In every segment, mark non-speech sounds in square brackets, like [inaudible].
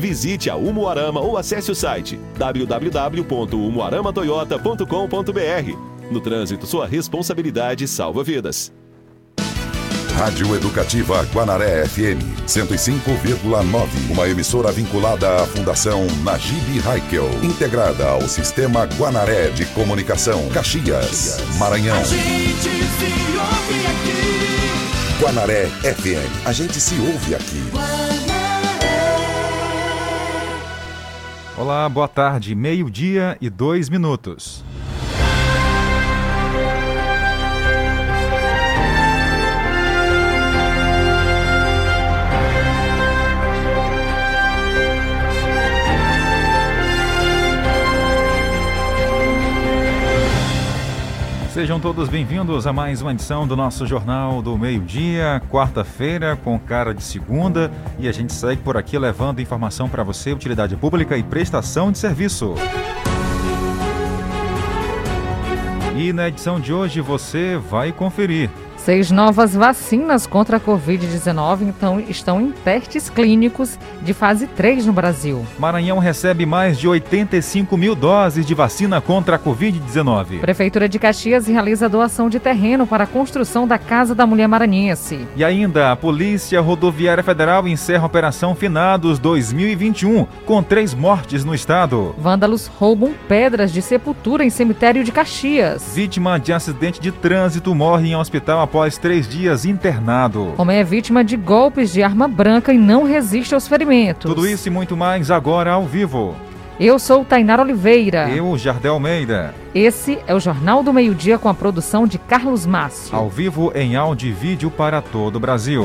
Visite a Umuarama ou acesse o site www.umuaramatoyota.com.br. No trânsito, sua responsabilidade salva vidas. Rádio Educativa Guanaré FM 105,9. Uma emissora vinculada à Fundação Najib Haikel. Integrada ao Sistema Guanaré de Comunicação. Caxias, Maranhão. A gente se ouve aqui. Guanaré FM. A gente se ouve aqui. Olá, boa tarde. Meio-dia e dois minutos. Sejam todos bem-vindos a mais uma edição do nosso Jornal do Meio-Dia, quarta-feira, com cara de segunda, e a gente segue por aqui levando informação para você, utilidade pública e prestação de serviço. E na edição de hoje você vai conferir. Seis novas vacinas contra a Covid-19 então, estão em testes clínicos de fase 3 no Brasil. Maranhão recebe mais de 85 mil doses de vacina contra a Covid-19. Prefeitura de Caxias realiza doação de terreno para a construção da Casa da Mulher Maranhense. E ainda, a Polícia Rodoviária Federal encerra a Operação Finados 2021, com três mortes no estado. Vândalos roubam pedras de sepultura em cemitério de Caxias. Vítima de acidente de trânsito morre em hospital após três dias internado. Homem é vítima de golpes de arma branca e não resiste aos ferimentos. Tudo isso e muito mais agora ao vivo. Eu sou Tainara Oliveira. Eu, Jardel Almeida. Esse é o Jornal do Meio-Dia com a produção de Carlos Márcio. Ao vivo em áudio e vídeo para todo o Brasil.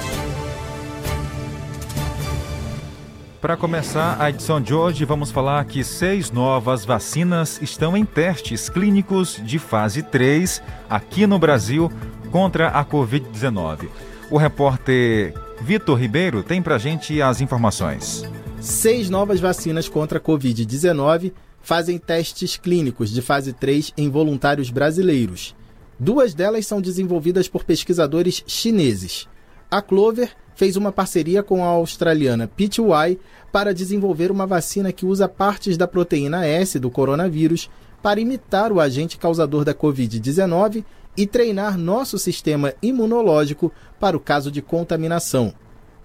Para começar a edição de hoje, vamos falar que seis novas vacinas estão em testes clínicos de fase 3 aqui no Brasil contra a Covid-19. O repórter Vitor Ribeiro tem para gente as informações. Seis novas vacinas contra a Covid-19 fazem testes clínicos de fase 3 em voluntários brasileiros. Duas delas são desenvolvidas por pesquisadores chineses. A Clover fez uma parceria com a australiana PTY para desenvolver uma vacina que usa partes da proteína S do coronavírus para imitar o agente causador da Covid-19 e treinar nosso sistema imunológico para o caso de contaminação.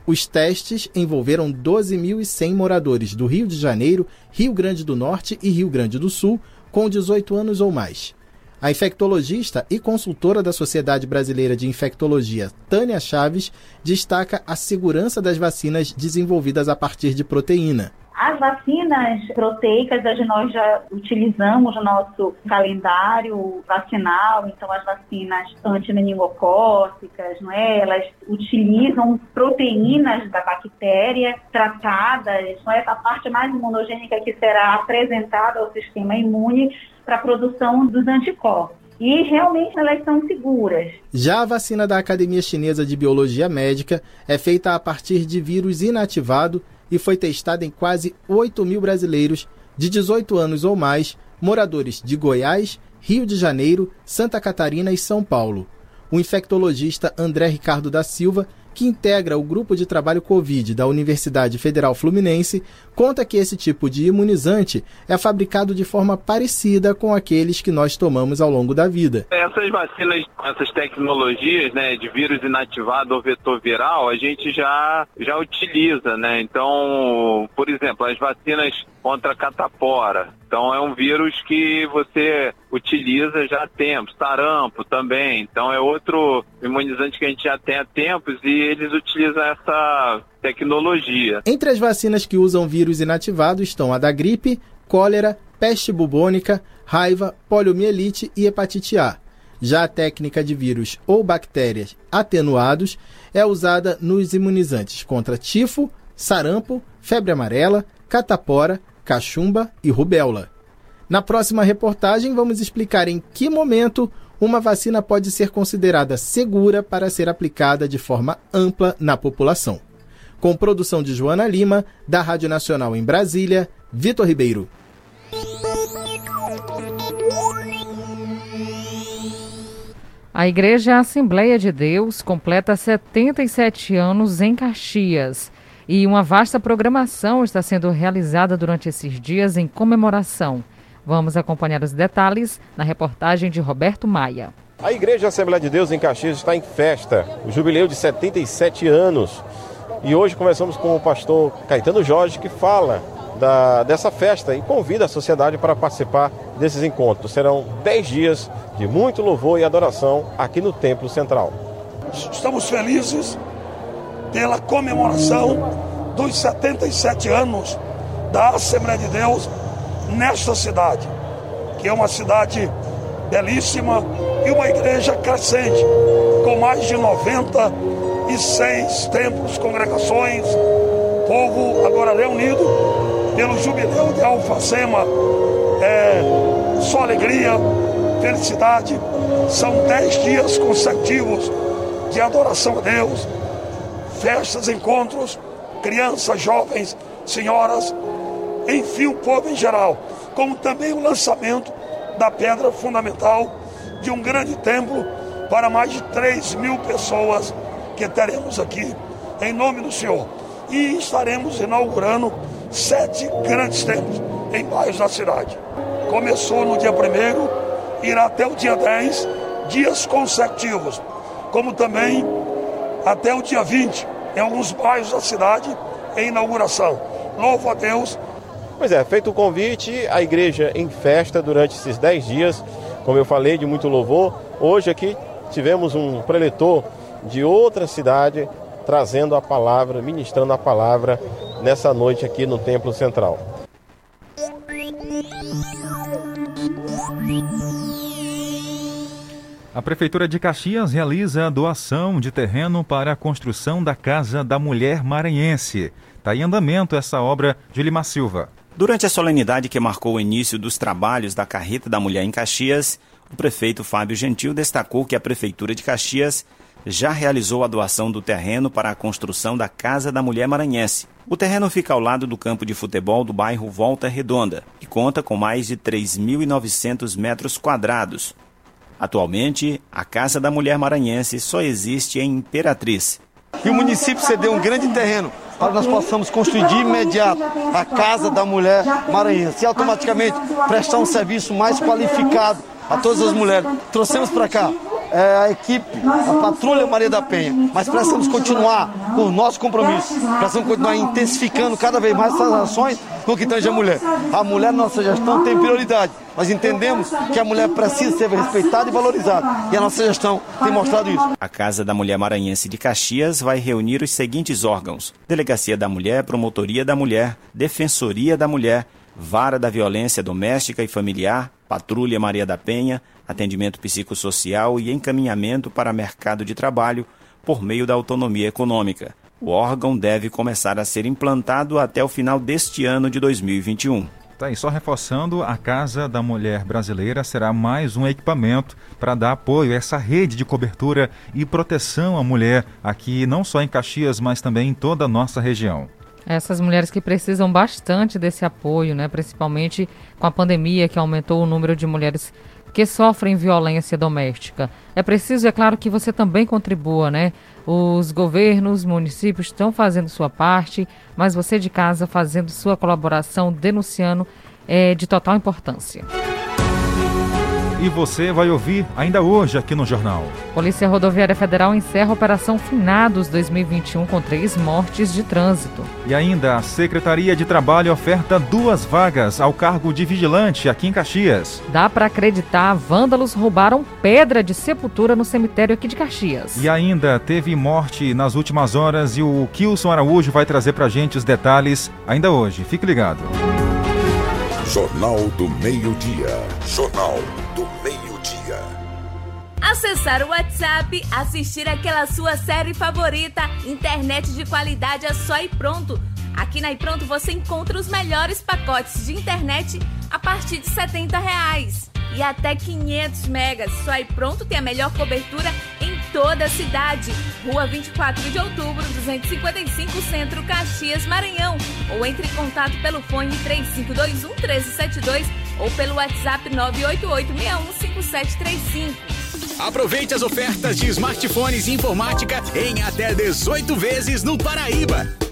Os testes envolveram 12.100 moradores do Rio de Janeiro, Rio Grande do Norte e Rio Grande do Sul com 18 anos ou mais. A infectologista e consultora da Sociedade Brasileira de Infectologia, Tânia Chaves, destaca a segurança das vacinas desenvolvidas a partir de proteína. As vacinas proteicas nós já utilizamos no nosso calendário vacinal, então as vacinas antimeningocócicas, não é? Elas utilizam proteínas da bactéria tratadas, não é? Essa parte mais imunogênica que será apresentada ao sistema imune para a produção dos anticorpos. E realmente elas são seguras. Já a vacina da Academia Chinesa de Biologia Médica é feita a partir de vírus inativado e foi testada em quase 8 mil brasileiros de 18 anos ou mais, moradores de Goiás, Rio de Janeiro, Santa Catarina e São Paulo. O infectologista André Ricardo da Silva que integra o grupo de trabalho Covid da Universidade Federal Fluminense, conta que esse tipo de imunizante é fabricado de forma parecida com aqueles que nós tomamos ao longo da vida. Essas vacinas, essas tecnologias né, de vírus inativado ou vetor viral, a gente já, já utiliza, né? Então, por exemplo, as vacinas contra a catapora. Então é um vírus que você utiliza já há tempos, sarampo também. Então é outro imunizante que a gente já tem há tempos e eles utilizam essa tecnologia. Entre as vacinas que usam vírus inativado estão a da gripe, cólera, peste bubônica, raiva, poliomielite e hepatite A. Já a técnica de vírus ou bactérias atenuados é usada nos imunizantes contra tifo, sarampo, febre amarela, catapora, cachumba e rubéola. Na próxima reportagem, vamos explicar em que momento uma vacina pode ser considerada segura para ser aplicada de forma ampla na população. Com produção de Joana Lima, da Rádio Nacional em Brasília, Vitor Ribeiro. A Igreja Assembleia de Deus completa 77 anos em Caxias e uma vasta programação está sendo realizada durante esses dias em comemoração. Vamos acompanhar os detalhes na reportagem de Roberto Maia. A Igreja Assembleia de Deus em Caxias está em festa, o jubileu de 77 anos. E hoje conversamos com o pastor Caetano Jorge, que fala da, dessa festa e convida a sociedade para participar desses encontros. Serão 10 dias de muito louvor e adoração aqui no Templo Central. Estamos felizes pela comemoração dos 77 anos da Assembleia de Deus nesta cidade, que é uma cidade belíssima e uma igreja crescente, com mais de 96 templos, congregações, povo agora reunido pelo jubileu de Alfacema. É só alegria, felicidade. São dez dias consecutivos de adoração a Deus, festas, encontros, crianças, jovens, senhoras, enfim, o povo em geral, como também o lançamento da pedra fundamental de um grande templo para mais de 3 mil pessoas que teremos aqui, em nome do Senhor. E estaremos inaugurando sete grandes templos em bairros da cidade. Começou no dia 1 irá até o dia 10, dias consecutivos, como também até o dia 20, em alguns bairros da cidade, em inauguração. Louvo a Deus Pois é, feito o convite, a igreja em festa durante esses 10 dias, como eu falei, de muito louvor. Hoje aqui tivemos um preletor de outra cidade trazendo a palavra, ministrando a palavra nessa noite aqui no Templo Central. A Prefeitura de Caxias realiza a doação de terreno para a construção da Casa da Mulher Maranhense. Está em andamento essa obra de Lima Silva. Durante a solenidade que marcou o início dos trabalhos da Carreta da Mulher em Caxias, o prefeito Fábio Gentil destacou que a Prefeitura de Caxias já realizou a doação do terreno para a construção da Casa da Mulher Maranhense. O terreno fica ao lado do campo de futebol do bairro Volta Redonda e conta com mais de 3.900 metros quadrados. Atualmente, a Casa da Mulher Maranhense só existe em Imperatriz. E o município cedeu um grande terreno para que nós possamos construir de imediato a Casa da Mulher Maranhense e automaticamente prestar um serviço mais qualificado a todas as mulheres. Trouxemos para cá é, a equipe, a Patrulha Maria da Penha, mas precisamos continuar com o nosso compromisso, precisamos continuar intensificando cada vez mais essas ações no que tange a mulher. A mulher na nossa gestão tem prioridade. Nós entendemos que a mulher precisa ser respeitada e valorizada. E a nossa gestão tem mostrado isso. A Casa da Mulher Maranhense de Caxias vai reunir os seguintes órgãos: Delegacia da Mulher, Promotoria da Mulher, Defensoria da Mulher, Vara da Violência Doméstica e Familiar, Patrulha Maria da Penha, atendimento psicossocial e encaminhamento para mercado de trabalho por meio da autonomia econômica. O órgão deve começar a ser implantado até o final deste ano de 2021. Tá aí, só reforçando, a Casa da Mulher Brasileira será mais um equipamento para dar apoio a essa rede de cobertura e proteção à mulher aqui, não só em Caxias, mas também em toda a nossa região. Essas mulheres que precisam bastante desse apoio, né? principalmente com a pandemia que aumentou o número de mulheres que sofrem violência doméstica. É preciso, é claro, que você também contribua, né? Os governos, municípios estão fazendo sua parte, mas você de casa fazendo sua colaboração, denunciando, é de total importância. E você vai ouvir ainda hoje aqui no jornal. Polícia Rodoviária Federal encerra a Operação Finados 2021 com três mortes de trânsito. E ainda a Secretaria de Trabalho oferta duas vagas ao cargo de vigilante aqui em Caxias. Dá para acreditar, vândalos roubaram pedra de sepultura no cemitério aqui de Caxias. E ainda teve morte nas últimas horas e o Kilson Araújo vai trazer pra gente os detalhes ainda hoje. Fique ligado. Jornal do Meio-Dia. Jornal do Meio-Dia. acessar o WhatsApp, assistir aquela sua série favorita, internet de qualidade é só e pronto. Aqui na iPronto você encontra os melhores pacotes de internet a partir de 70 reais e até 500 megas. Só aí pronto tem a melhor cobertura toda a cidade. Rua 24 de outubro, 255 Centro, Caxias, Maranhão. Ou entre em contato pelo fone 3521 1372 ou pelo WhatsApp 988615735. Aproveite as ofertas de smartphones e informática em até 18 vezes no Paraíba.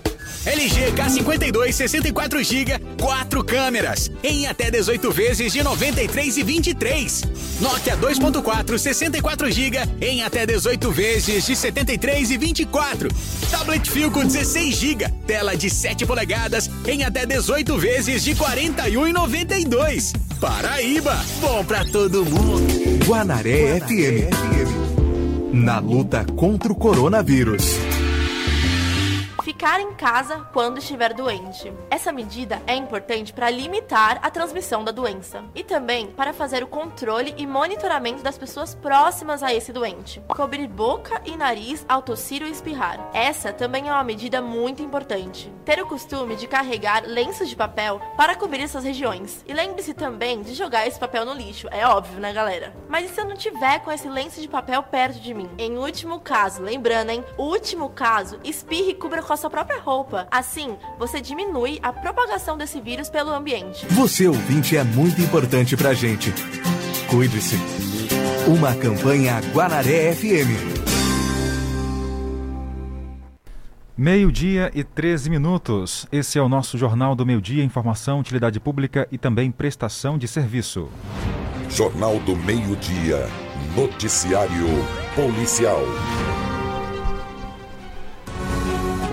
LG K52 64 GB, 4 câmeras, em até 18 vezes de 93 e 23. Nokia 2.4 64 GB, em até 18 vezes de 73 e 24. Tablet Filco 16 GB, tela de 7 polegadas, em até 18 vezes de 41 e 92. Paraíba, bom pra todo mundo. Guanaré, FM. Na luta contra o coronavírus ficar em casa quando estiver doente. Essa medida é importante para limitar a transmissão da doença e também para fazer o controle e monitoramento das pessoas próximas a esse doente. Cobrir boca e nariz ao tossir ou espirrar. Essa também é uma medida muito importante. Ter o costume de carregar lenços de papel para cobrir essas regiões. E lembre-se também de jogar esse papel no lixo, é óbvio, né, galera? Mas e se eu não tiver com esse lenço de papel perto de mim? Em último caso, lembrando, hein? Último caso, espirre e cubra com a sua própria roupa. Assim, você diminui a propagação desse vírus pelo ambiente. Você ouvinte é muito importante pra gente. Cuide-se. Uma campanha Guanaré FM. Meio-dia e 13 minutos. Esse é o nosso Jornal do Meio-Dia, informação, utilidade pública e também prestação de serviço. Jornal do Meio-Dia, noticiário policial.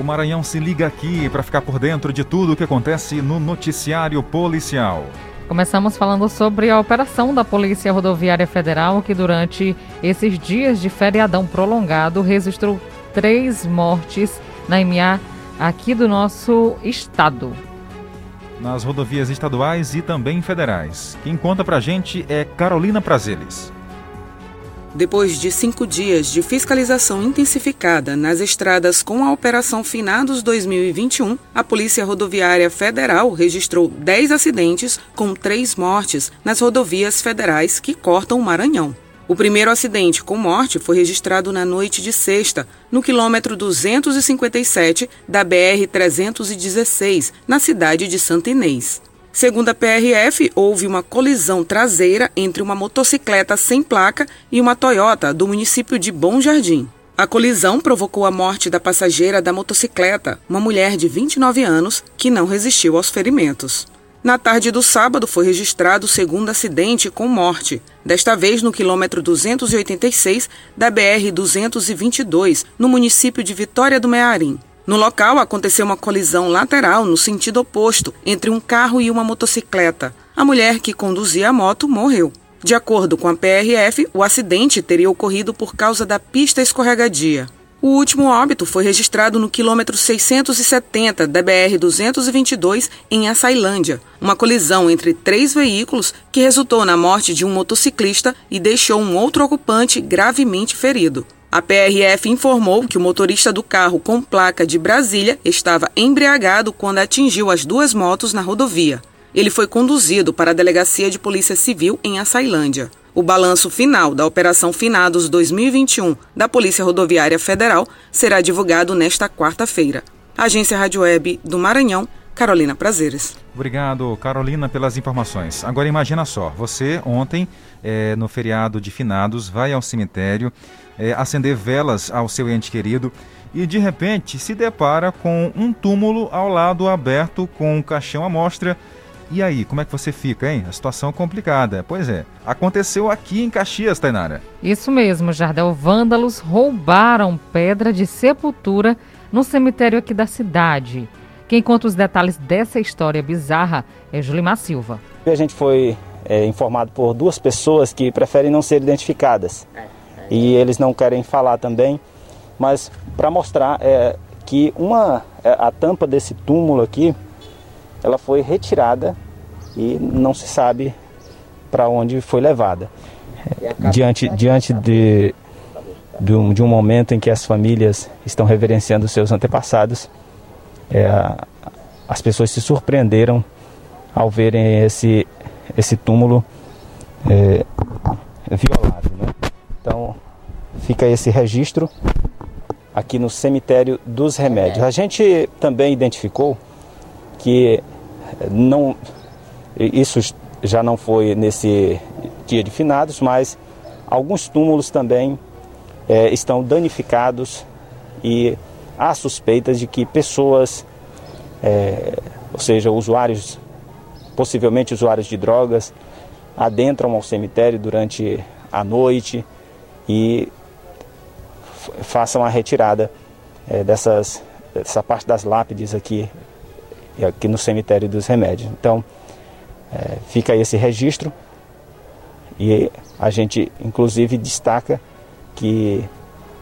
O Maranhão se liga aqui para ficar por dentro de tudo o que acontece no noticiário policial. Começamos falando sobre a operação da Polícia Rodoviária Federal, que durante esses dias de feriadão prolongado registrou três mortes na MA aqui do nosso estado. Nas rodovias estaduais e também federais. Quem conta pra gente é Carolina Prazeres. Depois de cinco dias de fiscalização intensificada nas estradas com a Operação Finados 2021, a Polícia Rodoviária Federal registrou 10 acidentes com três mortes nas rodovias federais que cortam o Maranhão. O primeiro acidente com morte foi registrado na noite de sexta, no quilômetro 257 da BR-316, na cidade de Santa Inês. Segundo a PRF, houve uma colisão traseira entre uma motocicleta sem placa e uma Toyota do município de Bom Jardim. A colisão provocou a morte da passageira da motocicleta, uma mulher de 29 anos que não resistiu aos ferimentos. Na tarde do sábado foi registrado o segundo acidente com morte, desta vez no quilômetro 286 da BR-222, no município de Vitória do Mearim. No local aconteceu uma colisão lateral no sentido oposto entre um carro e uma motocicleta. A mulher que conduzia a moto morreu. De acordo com a PRF, o acidente teria ocorrido por causa da pista escorregadia. O último óbito foi registrado no quilômetro 670 da BR-222 em Açailândia, uma colisão entre três veículos que resultou na morte de um motociclista e deixou um outro ocupante gravemente ferido. A PRF informou que o motorista do carro com placa de Brasília estava embriagado quando atingiu as duas motos na rodovia. Ele foi conduzido para a Delegacia de Polícia Civil em Açailândia. O balanço final da Operação Finados 2021 da Polícia Rodoviária Federal será divulgado nesta quarta-feira. Agência Rádio Web do Maranhão, Carolina Prazeres. Obrigado, Carolina, pelas informações. Agora imagina só, você ontem, é, no feriado de finados, vai ao cemitério é, acender velas ao seu ente querido e de repente se depara com um túmulo ao lado aberto com um caixão à mostra. E aí, como é que você fica, hein? A situação é complicada. Pois é, aconteceu aqui em Caxias, Tainara. Isso mesmo, Jardel. Vândalos roubaram pedra de sepultura no cemitério aqui da cidade. Quem conta os detalhes dessa história bizarra é Julimar Silva. A gente foi é, informado por duas pessoas que preferem não ser identificadas. E eles não querem falar também, mas para mostrar é, que uma, é, a tampa desse túmulo aqui, ela foi retirada e não se sabe para onde foi levada. diante, diante de, de, um, de um momento em que as famílias estão reverenciando seus antepassados, é, as pessoas se surpreenderam ao verem esse, esse túmulo é, violado. Né? Então, fica esse registro aqui no cemitério dos remédios. A gente também identificou que não isso já não foi nesse dia de finados, mas alguns túmulos também é, estão danificados e há suspeitas de que pessoas, é, ou seja, usuários, possivelmente usuários de drogas, adentram ao cemitério durante a noite e façam a retirada é, dessas, dessa parte das lápides aqui, aqui no cemitério dos remédios. Então, é, fica esse registro e a gente, inclusive, destaca que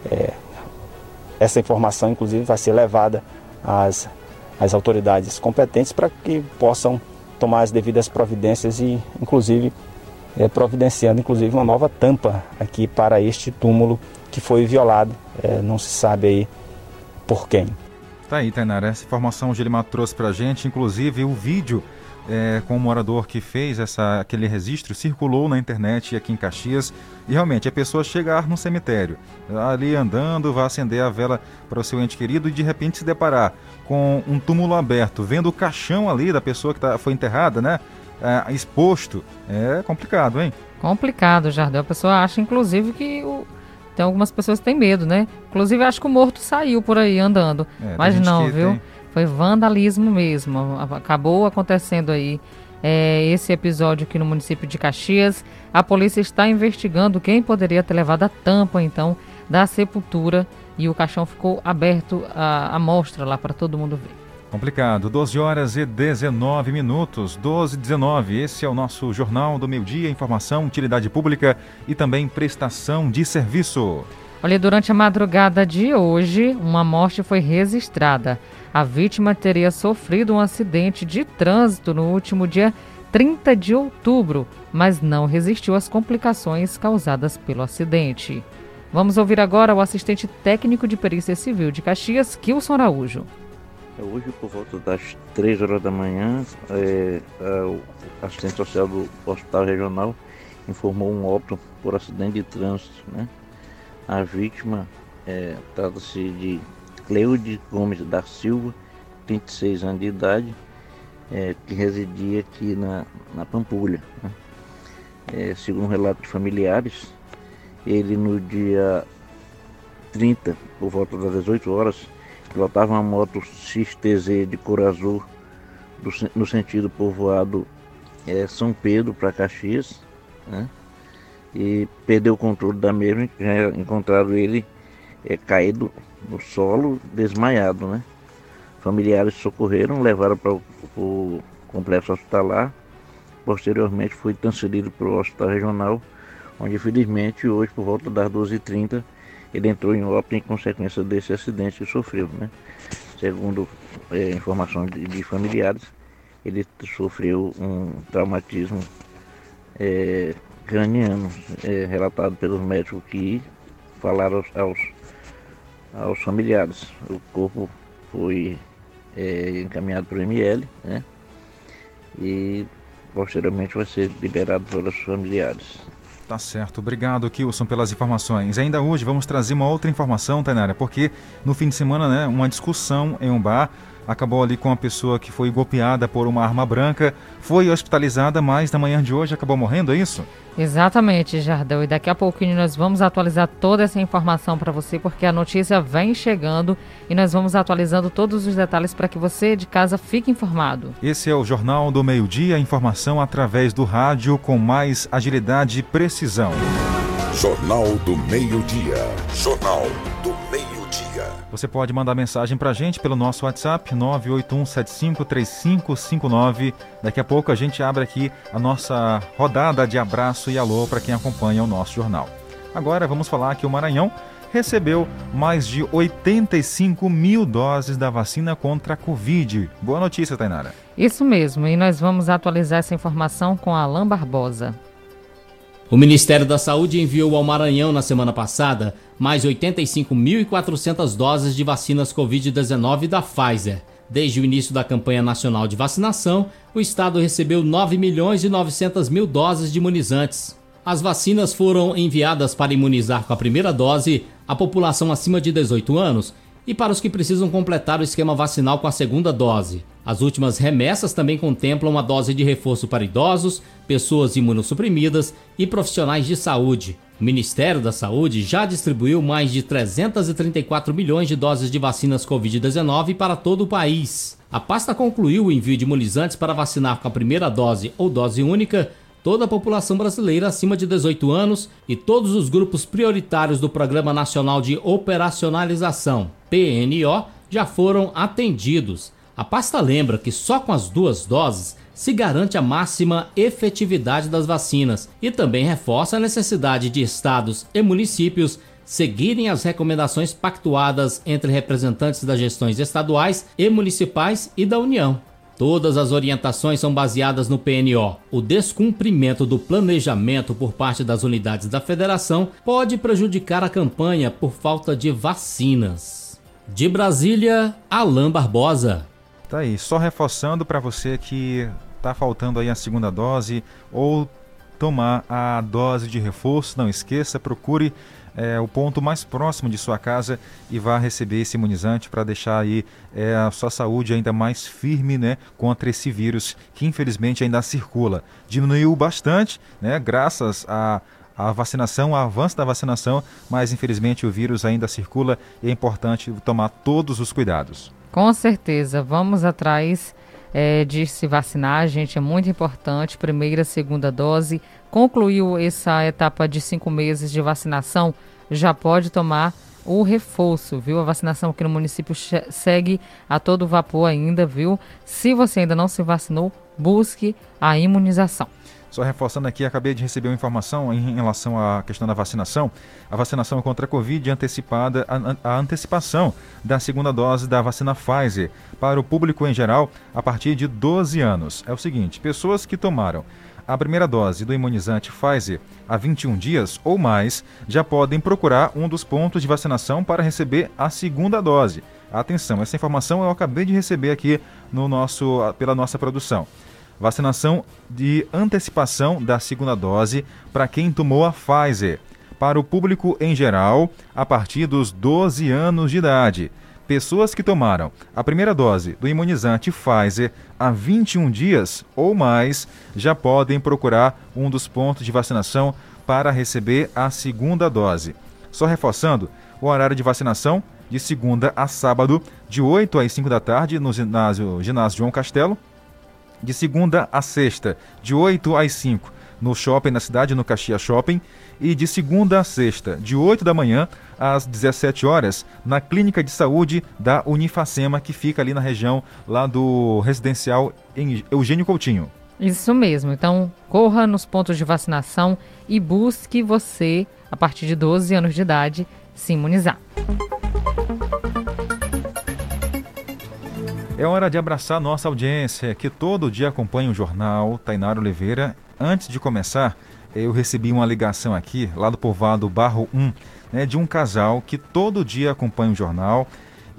é, essa informação, inclusive, vai ser levada às, às autoridades competentes para que possam tomar as devidas providências e, inclusive, é, providenciando, inclusive, uma nova tampa aqui para este túmulo que foi violado. É, não se sabe aí por quem. Tá aí, Tainara. Essa informação o Gilimar trouxe para a gente, inclusive o vídeo é, com o morador que fez essa, aquele registro circulou na internet aqui em Caxias e realmente a pessoa chegar no cemitério, ali andando, vai acender a vela para o seu ente querido e de repente se deparar com um túmulo aberto, vendo o caixão ali da pessoa que tá, foi enterrada, né? É, exposto, é complicado, hein? Complicado, Jardel. A pessoa acha, inclusive, que o... tem algumas pessoas que têm medo, né? Inclusive, acho que o morto saiu por aí andando. É, Mas não, viu? Tem foi vandalismo mesmo. Acabou acontecendo aí é, esse episódio aqui no município de Caxias. A polícia está investigando quem poderia ter levado a tampa, então, da sepultura e o caixão ficou aberto à, à mostra lá para todo mundo ver. Complicado. 12 horas e 19 minutos. 12 e 19. Esse é o nosso Jornal do Meio Dia. Informação, utilidade pública e também prestação de serviço. Olha, durante a madrugada de hoje, uma morte foi registrada. A vítima teria sofrido um acidente de trânsito no último dia 30 de outubro, mas não resistiu às complicações causadas pelo acidente. Vamos ouvir agora o assistente técnico de perícia civil de Caxias, Kilson Araújo. É, hoje, por volta das 3 horas da manhã, é, é, o assistente social do Hospital Regional informou um óbito por acidente de trânsito. Né? A vítima é, trata-se de Cleude Gomes da Silva, 26 anos de idade, é, que residia aqui na, na Pampulha. Né? É, segundo um relato de familiares, ele no dia 30, por volta das 18 horas, pilotava uma moto XTZ de cor azul do, no sentido povoado é, São Pedro para Caxias, né? E perdeu o controle da mesma, já encontraram ele é, caído no solo, desmaiado, né? Familiares socorreram, levaram para o complexo hospitalar. Posteriormente foi transferido para o hospital regional, onde infelizmente hoje, por volta das 12h30, ele entrou em óbito em consequência desse acidente que sofreu, né? Segundo é, informações de, de, familiares, ele sofreu um traumatismo é, craniano, é, relatado pelos médicos que falaram aos, aos aos familiares. O corpo foi é, encaminhado para o ML, né? E posteriormente vai ser liberado pelos familiares. Tá certo. Obrigado, Kilson, pelas informações. Ainda hoje vamos trazer uma outra informação, Tainara, porque no fim de semana, né, uma discussão em um bar acabou ali com uma pessoa que foi golpeada por uma arma branca, foi hospitalizada, mas na manhã de hoje acabou morrendo, é isso? Exatamente, Jardel. E daqui a pouquinho nós vamos atualizar toda essa informação para você, porque a notícia vem chegando e nós vamos atualizando todos os detalhes para que você de casa fique informado. Esse é o Jornal do Meio-Dia, informação através do rádio com mais agilidade e precisão. Jornal do Meio-Dia. Jornal. Você pode mandar mensagem para a gente pelo nosso WhatsApp 981753559. Daqui a pouco a gente abre aqui a nossa rodada de abraço e alô para quem acompanha o nosso jornal. Agora vamos falar que o Maranhão recebeu mais de 85 mil doses da vacina contra a Covid. Boa notícia, Tainara. Isso mesmo, e nós vamos atualizar essa informação com a Alain Barbosa. O Ministério da Saúde enviou ao Maranhão na semana passada mais 85.400 doses de vacinas Covid-19 da Pfizer. Desde o início da campanha nacional de vacinação, o estado recebeu 9 milhões e 900 mil doses de imunizantes. As vacinas foram enviadas para imunizar com a primeira dose a população acima de 18 anos e para os que precisam completar o esquema vacinal com a segunda dose. As últimas remessas também contemplam uma dose de reforço para idosos, pessoas imunossuprimidas e profissionais de saúde. O Ministério da Saúde já distribuiu mais de 334 milhões de doses de vacinas Covid-19 para todo o país. A pasta concluiu o envio de imunizantes para vacinar com a primeira dose ou dose única toda a população brasileira acima de 18 anos e todos os grupos prioritários do Programa Nacional de Operacionalização, PNO, já foram atendidos. A pasta lembra que só com as duas doses se garante a máxima efetividade das vacinas e também reforça a necessidade de estados e municípios seguirem as recomendações pactuadas entre representantes das gestões estaduais e municipais e da União. Todas as orientações são baseadas no PNO. O descumprimento do planejamento por parte das unidades da federação pode prejudicar a campanha por falta de vacinas. De Brasília, Alain Barbosa. Tá aí, só reforçando para você que tá faltando aí a segunda dose ou tomar a dose de reforço, não esqueça, procure é, o ponto mais próximo de sua casa e vá receber esse imunizante para deixar aí é, a sua saúde ainda mais firme né, contra esse vírus que infelizmente ainda circula. Diminuiu bastante, né, graças a a vacinação, o avanço da vacinação, mas infelizmente o vírus ainda circula e é importante tomar todos os cuidados. Com certeza, vamos atrás é, de se vacinar, gente, é muito importante. Primeira, segunda dose. Concluiu essa etapa de cinco meses de vacinação, já pode tomar o reforço, viu? A vacinação aqui no município segue a todo vapor ainda, viu? Se você ainda não se vacinou, busque a imunização. Só reforçando aqui, acabei de receber uma informação em relação à questão da vacinação. A vacinação contra a Covid antecipada, a, a antecipação da segunda dose da vacina Pfizer para o público em geral a partir de 12 anos. É o seguinte: pessoas que tomaram a primeira dose do imunizante Pfizer há 21 dias ou mais já podem procurar um dos pontos de vacinação para receber a segunda dose. Atenção, essa informação eu acabei de receber aqui no nosso, pela nossa produção. Vacinação de antecipação da segunda dose para quem tomou a Pfizer. Para o público em geral, a partir dos 12 anos de idade. Pessoas que tomaram a primeira dose do imunizante Pfizer há 21 dias ou mais já podem procurar um dos pontos de vacinação para receber a segunda dose. Só reforçando, o horário de vacinação de segunda a sábado, de 8 às 5 da tarde, no ginásio, ginásio João Castelo, de segunda a sexta, de 8 às 5, no shopping na cidade, no Caxias Shopping, e de segunda a sexta, de 8 da manhã às 17 horas, na Clínica de Saúde da Unifacema, que fica ali na região lá do residencial em Eugênio Coutinho. Isso mesmo. Então, corra nos pontos de vacinação e busque você, a partir de 12 anos de idade, se imunizar. É hora de abraçar nossa audiência, que todo dia acompanha o jornal Tainara Oliveira. Antes de começar, eu recebi uma ligação aqui, lá do povoado Barro 1, né, de um casal que todo dia acompanha o jornal.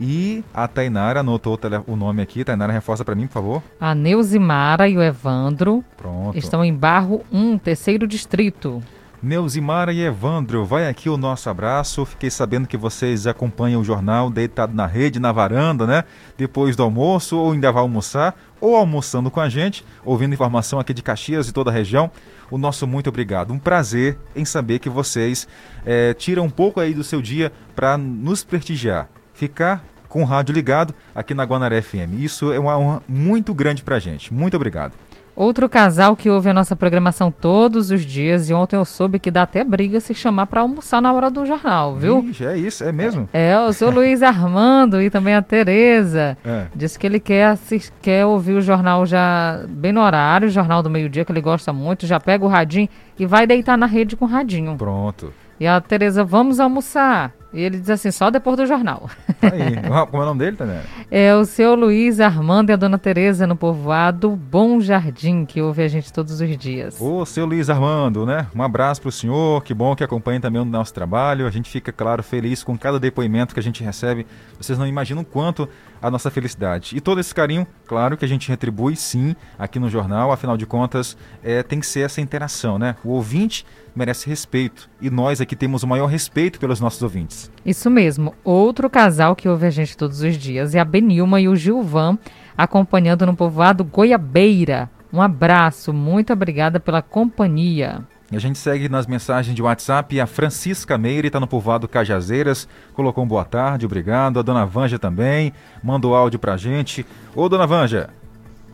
E a Tainara anotou o nome aqui. Tainara, reforça para mim, por favor. A Neuzimara e o Evandro Pronto. estão em Barro 1, terceiro distrito. Neuzimara e Evandro, vai aqui o nosso abraço. Fiquei sabendo que vocês acompanham o jornal deitado na rede, na varanda, né? Depois do almoço, ou ainda vai almoçar, ou almoçando com a gente, ouvindo informação aqui de Caxias e toda a região. O nosso muito obrigado. Um prazer em saber que vocês é, tiram um pouco aí do seu dia para nos prestigiar. Ficar com o rádio ligado aqui na Guanaré FM. Isso é uma honra muito grande para gente. Muito obrigado. Outro casal que ouve a nossa programação todos os dias e ontem eu soube que dá até briga se chamar para almoçar na hora do jornal, viu? Ixi, é isso, é mesmo? É, o seu Luiz Armando e também a Tereza. É. Disse que ele quer, assist, quer ouvir o jornal já bem no horário, o jornal do meio-dia, que ele gosta muito, já pega o radinho e vai deitar na rede com o radinho. Pronto. E a Tereza, vamos almoçar. E ele diz assim, só depois do jornal. Tá aí. [laughs] Como é o nome dele, Tânia? É o seu Luiz Armando e a dona Tereza no povoado Bom Jardim, que ouve a gente todos os dias. Ô, seu Luiz Armando, né? Um abraço pro senhor, que bom que acompanha também o nosso trabalho. A gente fica, claro, feliz com cada depoimento que a gente recebe. Vocês não imaginam quanto a nossa felicidade. E todo esse carinho, claro que a gente retribui sim aqui no jornal, afinal de contas, é, tem que ser essa interação, né? O ouvinte merece respeito. E nós aqui temos o maior respeito pelos nossos ouvintes. Isso mesmo. Outro casal que ouve a gente todos os dias é a Benilma e o Gilvan, acompanhando no povoado Goiabeira. Um abraço, muito obrigada pela companhia. E a gente segue nas mensagens de WhatsApp. A Francisca Meire está no povoado Cajazeiras. Colocou um boa tarde, obrigado. A dona Vanja também mandou áudio pra gente. Ô, dona Vanja.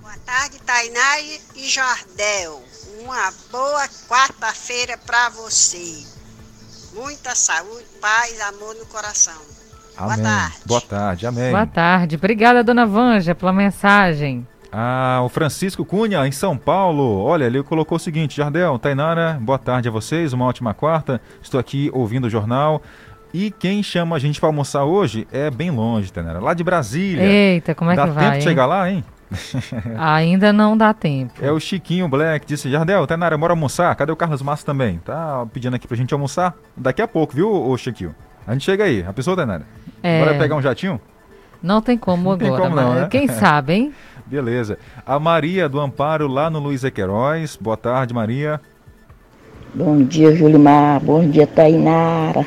Boa tarde, Tainá e Jardel. Uma boa quarta-feira para você. Muita saúde, paz, amor no coração. Amém. Boa tarde. Boa tarde, amém. Boa tarde. Obrigada, dona Vanja, pela mensagem. Ah, o Francisco Cunha, em São Paulo. Olha, ele colocou o seguinte: Jardel, Tainara, boa tarde a vocês, uma ótima quarta. Estou aqui ouvindo o jornal. E quem chama a gente para almoçar hoje é bem longe, Tainara, lá de Brasília. Eita, como é Dá que vai? Dá tempo de chegar lá, hein? [laughs] Ainda não dá tempo. É o Chiquinho Black, disse, Jardel, Tainara, bora almoçar. Cadê o Carlos Massa também? Tá pedindo aqui pra gente almoçar. Daqui a pouco, viu, o Chiquinho? A gente chega aí. A pessoa, Tainara? É... Bora pegar um jatinho? Não tem como [laughs] não tem agora, como não, né? quem sabe, hein? [laughs] Beleza. A Maria do Amparo, lá no Luiz Queiroz. Boa tarde, Maria. Bom dia, Julimar. Bom dia, Tainara.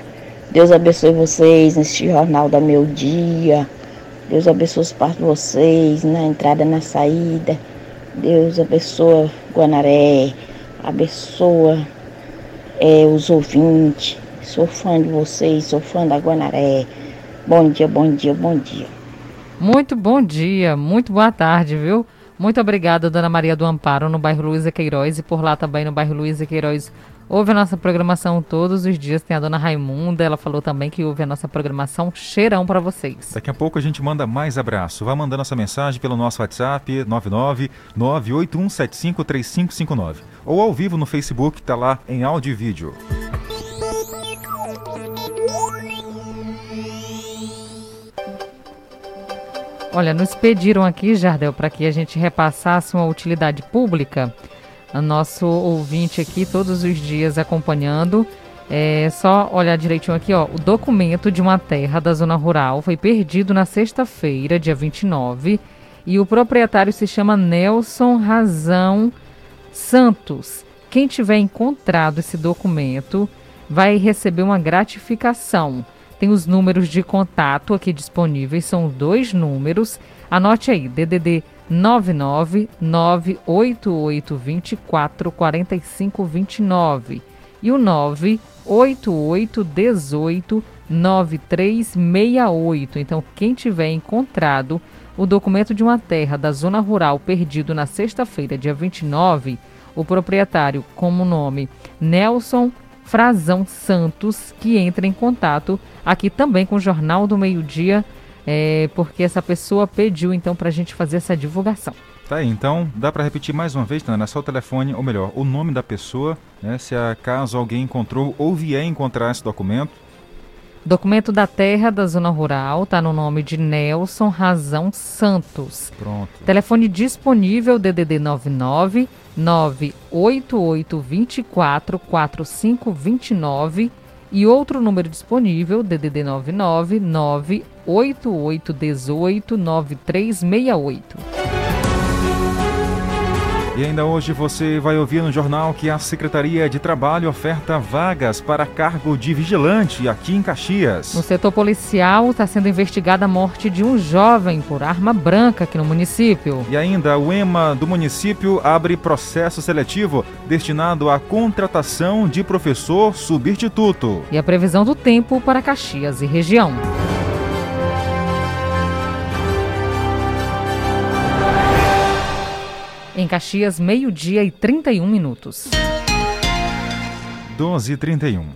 Deus abençoe vocês neste jornal da Meu Dia. Deus abençoe os partos de vocês na entrada e na saída. Deus abençoa Guanaré. Abençoa é, os ouvintes. Sou fã de vocês, sou fã da Guanaré. Bom dia, bom dia, bom dia. Muito bom dia, muito boa tarde, viu? Muito obrigada, Dona Maria do Amparo, no bairro Luiza Queiroz e por lá também no bairro Luiza Queiroz. Ouve a nossa programação todos os dias. Tem a Dona Raimunda, ela falou também que ouve a nossa programação. Cheirão para vocês. Daqui a pouco a gente manda mais abraço. Vá mandando essa mensagem pelo nosso WhatsApp 99 981753559 ou ao vivo no Facebook, tá lá em áudio e vídeo. Olha, nos pediram aqui, Jardel, para que a gente repassasse uma utilidade pública. O nosso ouvinte aqui, todos os dias acompanhando. É só olhar direitinho aqui, ó. O documento de uma terra da zona rural foi perdido na sexta-feira, dia 29, e o proprietário se chama Nelson Razão Santos. Quem tiver encontrado esse documento vai receber uma gratificação. Tem os números de contato aqui disponíveis, são dois números. Anote aí, DDD 99988244529 e o 988189368. Então, quem tiver encontrado o documento de uma terra da zona rural perdido na sexta-feira, dia 29, o proprietário, como nome Nelson Frazão Santos, que entra em contato aqui também com o Jornal do Meio Dia, é, porque essa pessoa pediu então para a gente fazer essa divulgação. Tá aí, então dá para repetir mais uma vez, Tana, só o telefone, ou melhor, o nome da pessoa, né, se acaso alguém encontrou ou vier encontrar esse documento. Documento da terra da zona rural, tá no nome de Nelson Razão Santos. Pronto. Telefone disponível DDD 99 98824 4529 e outro número disponível DDD 99 98818 9368. E ainda hoje você vai ouvir no jornal que a Secretaria de Trabalho oferta vagas para cargo de vigilante aqui em Caxias. No setor policial está sendo investigada a morte de um jovem por arma branca aqui no município. E ainda o EMA do município abre processo seletivo destinado à contratação de professor substituto. E a previsão do tempo para Caxias e região. Em Caxias, meio-dia e 31 minutos. 12 e 31.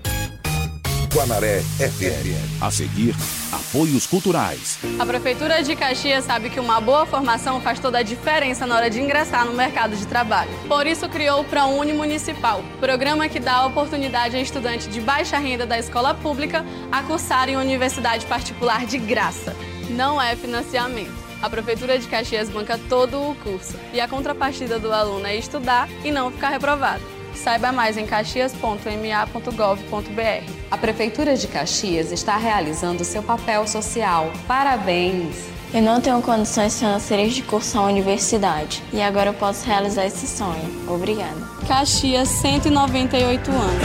Guanaré FM. A seguir, apoios culturais. A Prefeitura de Caxias sabe que uma boa formação faz toda a diferença na hora de ingressar no mercado de trabalho. Por isso criou o ProUni Municipal, programa que dá a oportunidade a estudantes de baixa renda da escola pública a cursar em universidade particular de graça. Não é financiamento. A Prefeitura de Caxias banca todo o curso e a contrapartida do aluno é estudar e não ficar reprovado. Saiba mais em caxias.ma.gov.br. A Prefeitura de Caxias está realizando seu papel social. Parabéns! Eu não tenho condições financeiras de cursar a universidade e agora eu posso realizar esse sonho. Obrigada. Caxias, 198 anos.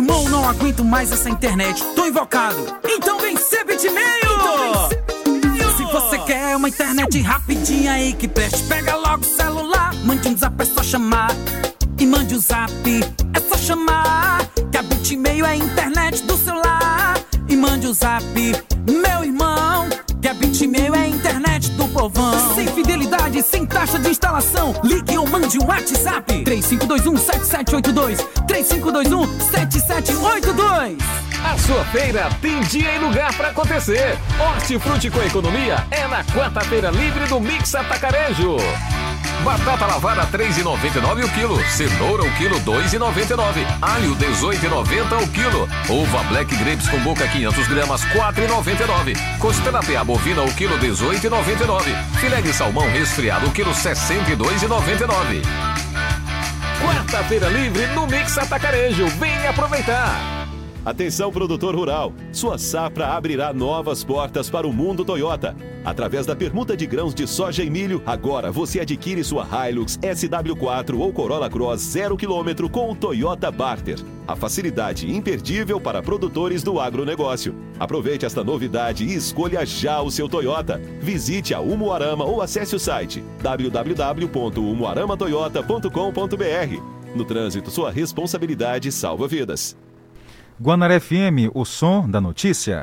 Irmão, não aguento mais essa internet. Tô invocado. Então vem ser bitmail! Então ser você quer uma internet rapidinha aí que preste, pega logo o celular. Mande um zap, é só chamar. E mande o um zap, é só chamar. Que a Bitmail é a internet do celular. E mande o um zap, meu irmão. Que a Bitmail é a internet do povão. Sem fidelidade, sem taxa de instalação. Ligue ou mande um WhatsApp. 3521-7782. 3521-7782. A sua feira tem dia e lugar para acontecer. Hortifruti com Economia é na quarta-feira livre do Mix Atacarejo. Batata lavada 3,99 o quilo, cenoura o quilo 2,99, alho 18,90 o quilo, uva Black Grapes com boca 500 gramas 4,99, costela PA bovina o quilo 18,99, filé de salmão resfriado o quilo 62,99. Quarta-feira livre no Mix Atacarejo, vem aproveitar! Atenção, produtor rural! Sua safra abrirá novas portas para o mundo Toyota. Através da permuta de grãos de soja e milho, agora você adquire sua Hilux SW4 ou Corolla Cross 0 km com o Toyota Barter. A facilidade imperdível para produtores do agronegócio. Aproveite esta novidade e escolha já o seu Toyota. Visite a Umuarama ou acesse o site www.umuaramatoyota.com.br. No trânsito, sua responsabilidade salva vidas. Guanaré FM, o som da notícia.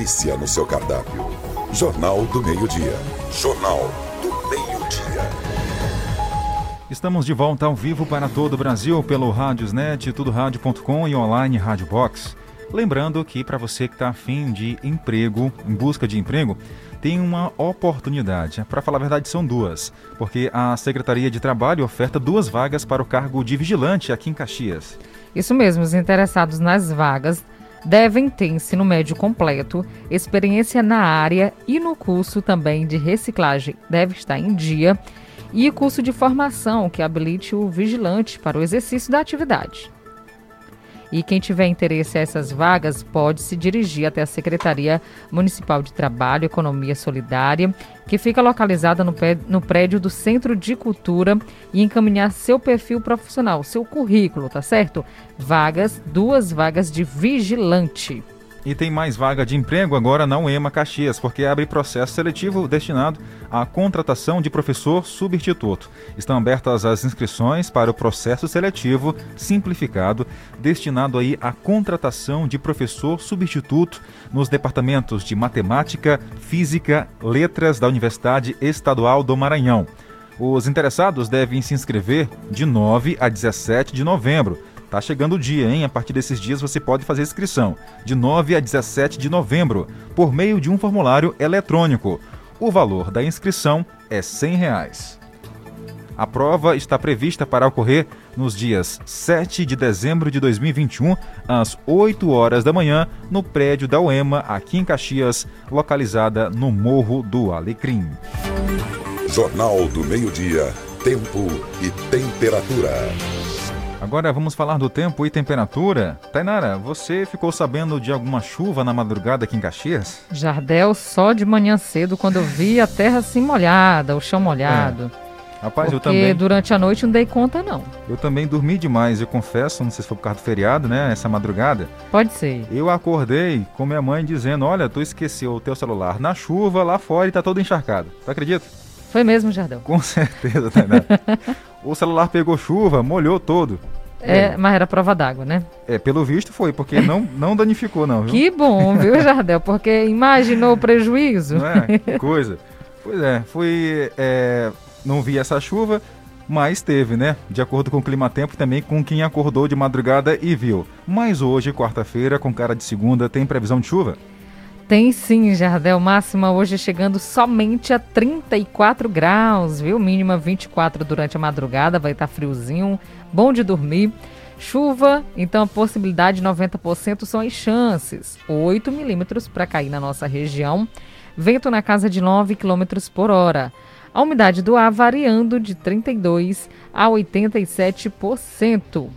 Notícia no seu cardápio. Jornal do Meio-Dia. Jornal do Meio-Dia. Estamos de volta ao vivo para todo o Brasil pelo Rádiosnet, tudorádio.com e online Rádio Box. Lembrando que para você que está afim de emprego, em busca de emprego, tem uma oportunidade. Para falar a verdade, são duas, porque a Secretaria de Trabalho oferta duas vagas para o cargo de vigilante aqui em Caxias. Isso mesmo, os interessados nas vagas devem ter ensino médio completo, experiência na área e no curso também de reciclagem deve estar em dia e curso de formação que habilite o vigilante para o exercício da atividade. E quem tiver interesse a essas vagas pode se dirigir até a Secretaria Municipal de Trabalho Economia Solidária, que fica localizada no, no prédio do Centro de Cultura, e encaminhar seu perfil profissional, seu currículo, tá certo? Vagas, duas vagas de vigilante. E tem mais vaga de emprego agora na UEMA Caxias, porque abre processo seletivo destinado à contratação de professor substituto. Estão abertas as inscrições para o processo seletivo simplificado, destinado aí à contratação de professor substituto nos departamentos de Matemática, Física, Letras da Universidade Estadual do Maranhão. Os interessados devem se inscrever de 9 a 17 de novembro Tá chegando o dia, hein? A partir desses dias você pode fazer inscrição, de 9 a 17 de novembro, por meio de um formulário eletrônico. O valor da inscrição é 100 reais. A prova está prevista para ocorrer nos dias 7 de dezembro de 2021, às 8 horas da manhã, no prédio da UEMA, aqui em Caxias, localizada no Morro do Alecrim. Jornal do Meio-Dia, Tempo e Temperatura. Agora vamos falar do tempo e temperatura. Tainara, você ficou sabendo de alguma chuva na madrugada aqui em Caxias? Jardel, só de manhã cedo, quando eu vi a terra assim molhada, o chão molhado. É. Rapaz, porque eu também. durante a noite não dei conta, não. Eu também dormi demais, eu confesso, não sei se foi por causa do feriado, né? Essa madrugada. Pode ser. Eu acordei com minha mãe dizendo: Olha, tu esqueceu o teu celular na chuva, lá fora e tá todo encharcado. Tu acredita? Foi mesmo, Jardel? Com [laughs] certeza, Tainá. O celular pegou chuva, molhou todo. É, mas era prova d'água, né? É, pelo visto foi, porque não, não danificou, não, viu? Que bom, viu, [laughs] Jardel? Porque imaginou o prejuízo. Não é? Que [laughs] coisa. Pois é, fui. É, não vi essa chuva, mas teve, né? De acordo com o clima-tempo, também com quem acordou de madrugada e viu. Mas hoje, quarta-feira, com cara de segunda, tem previsão de chuva? Tem sim, Jardel. Máxima hoje chegando somente a 34 graus, viu? Mínima 24 durante a madrugada, vai estar friozinho, bom de dormir. Chuva, então a possibilidade 90% são as chances. 8 milímetros para cair na nossa região. Vento na casa de 9 km por hora. A umidade do ar variando de 32% a 87%.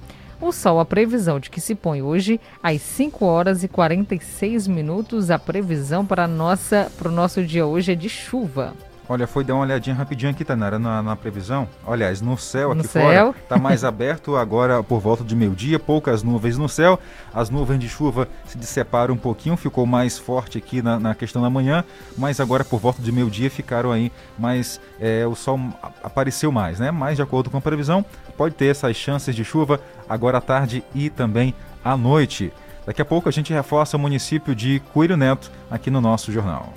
O sol, a previsão de que se põe hoje às 5 horas e 46 minutos. A previsão para, nossa, para o nosso dia hoje é de chuva. Olha, foi dar uma olhadinha rapidinho aqui, Tanara, na, na previsão. Aliás, no céu aqui No fora céu. está mais [laughs] aberto agora por volta de meio-dia, poucas nuvens no céu. As nuvens de chuva se disseparam um pouquinho, ficou mais forte aqui na, na questão da manhã, mas agora por volta de meio-dia ficaram aí mais. é, o sol apareceu mais, né? Mas de acordo com a previsão, pode ter essas chances de chuva agora à tarde e também à noite. Daqui a pouco a gente reforça o município de Coelho Neto aqui no nosso jornal.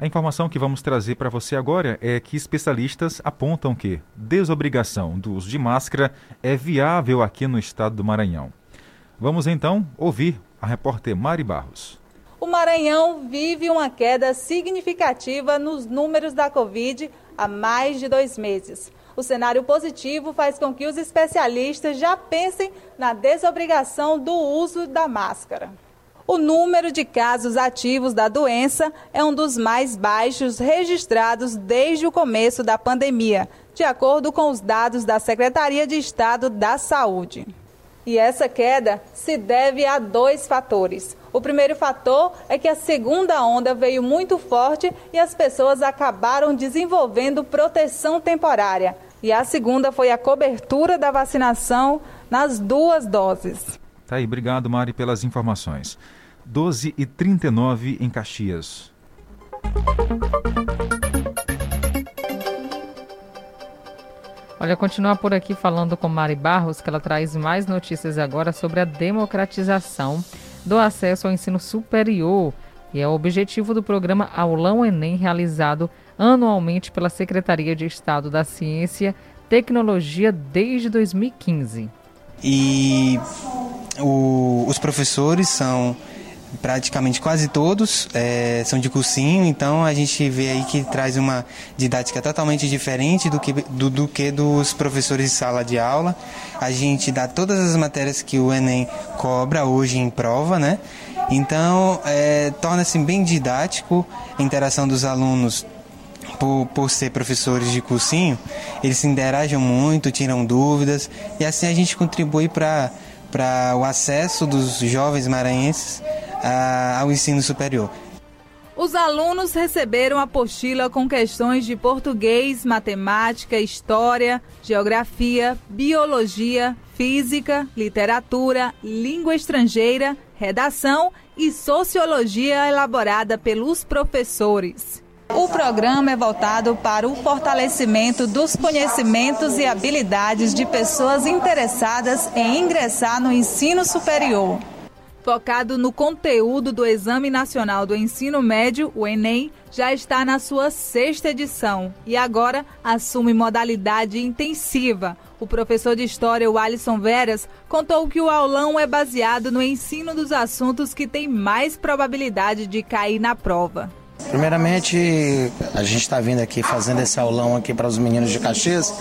A informação que vamos trazer para você agora é que especialistas apontam que desobrigação do uso de máscara é viável aqui no estado do Maranhão. Vamos então ouvir a repórter Mari Barros. O Maranhão vive uma queda significativa nos números da Covid há mais de dois meses. O cenário positivo faz com que os especialistas já pensem na desobrigação do uso da máscara. O número de casos ativos da doença é um dos mais baixos registrados desde o começo da pandemia, de acordo com os dados da Secretaria de Estado da Saúde. E essa queda se deve a dois fatores. O primeiro fator é que a segunda onda veio muito forte e as pessoas acabaram desenvolvendo proteção temporária. E a segunda foi a cobertura da vacinação nas duas doses. Tá aí, obrigado Mari pelas informações. 12 e 39 em Caxias. Olha, continuar por aqui falando com Mari Barros, que ela traz mais notícias agora sobre a democratização do acesso ao ensino superior. E é o objetivo do programa Aulão Enem, realizado anualmente pela Secretaria de Estado da Ciência e Tecnologia desde 2015. E o- os professores são praticamente quase todos é, são de cursinho, então a gente vê aí que traz uma didática totalmente diferente do que, do, do que dos professores de sala de aula. A gente dá todas as matérias que o Enem cobra hoje em prova, né? Então é, torna-se bem didático a interação dos alunos por, por ser professores de cursinho, eles se interagem muito, tiram dúvidas e assim a gente contribui para o acesso dos jovens maranhenses ao ensino superior. Os alunos receberam apostila com questões de português, matemática, história, geografia, biologia, física, literatura, língua estrangeira, redação e sociologia elaborada pelos professores. O programa é voltado para o fortalecimento dos conhecimentos e habilidades de pessoas interessadas em ingressar no ensino superior. Focado no conteúdo do Exame Nacional do Ensino Médio, o Enem, já está na sua sexta edição e agora assume modalidade intensiva. O professor de História, o Alisson Veras, contou que o aulão é baseado no ensino dos assuntos que têm mais probabilidade de cair na prova. Primeiramente, a gente está vindo aqui fazendo esse aulão aqui para os meninos de Caxias,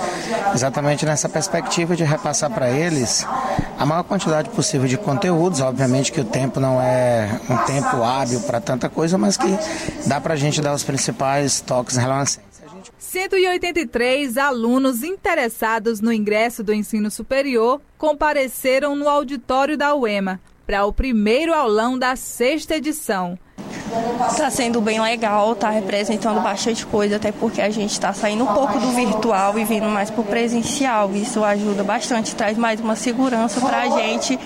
exatamente nessa perspectiva de repassar para eles a maior quantidade possível de conteúdos. Obviamente que o tempo não é um tempo hábil para tanta coisa, mas que dá para a gente dar os principais toques a 183 alunos interessados no ingresso do ensino superior compareceram no auditório da UEMA para o primeiro aulão da sexta edição. Tá sendo bem legal, tá representando bastante coisa, até porque a gente está saindo um pouco do virtual e vindo mais pro presencial. Isso ajuda bastante, traz mais uma segurança pra gente,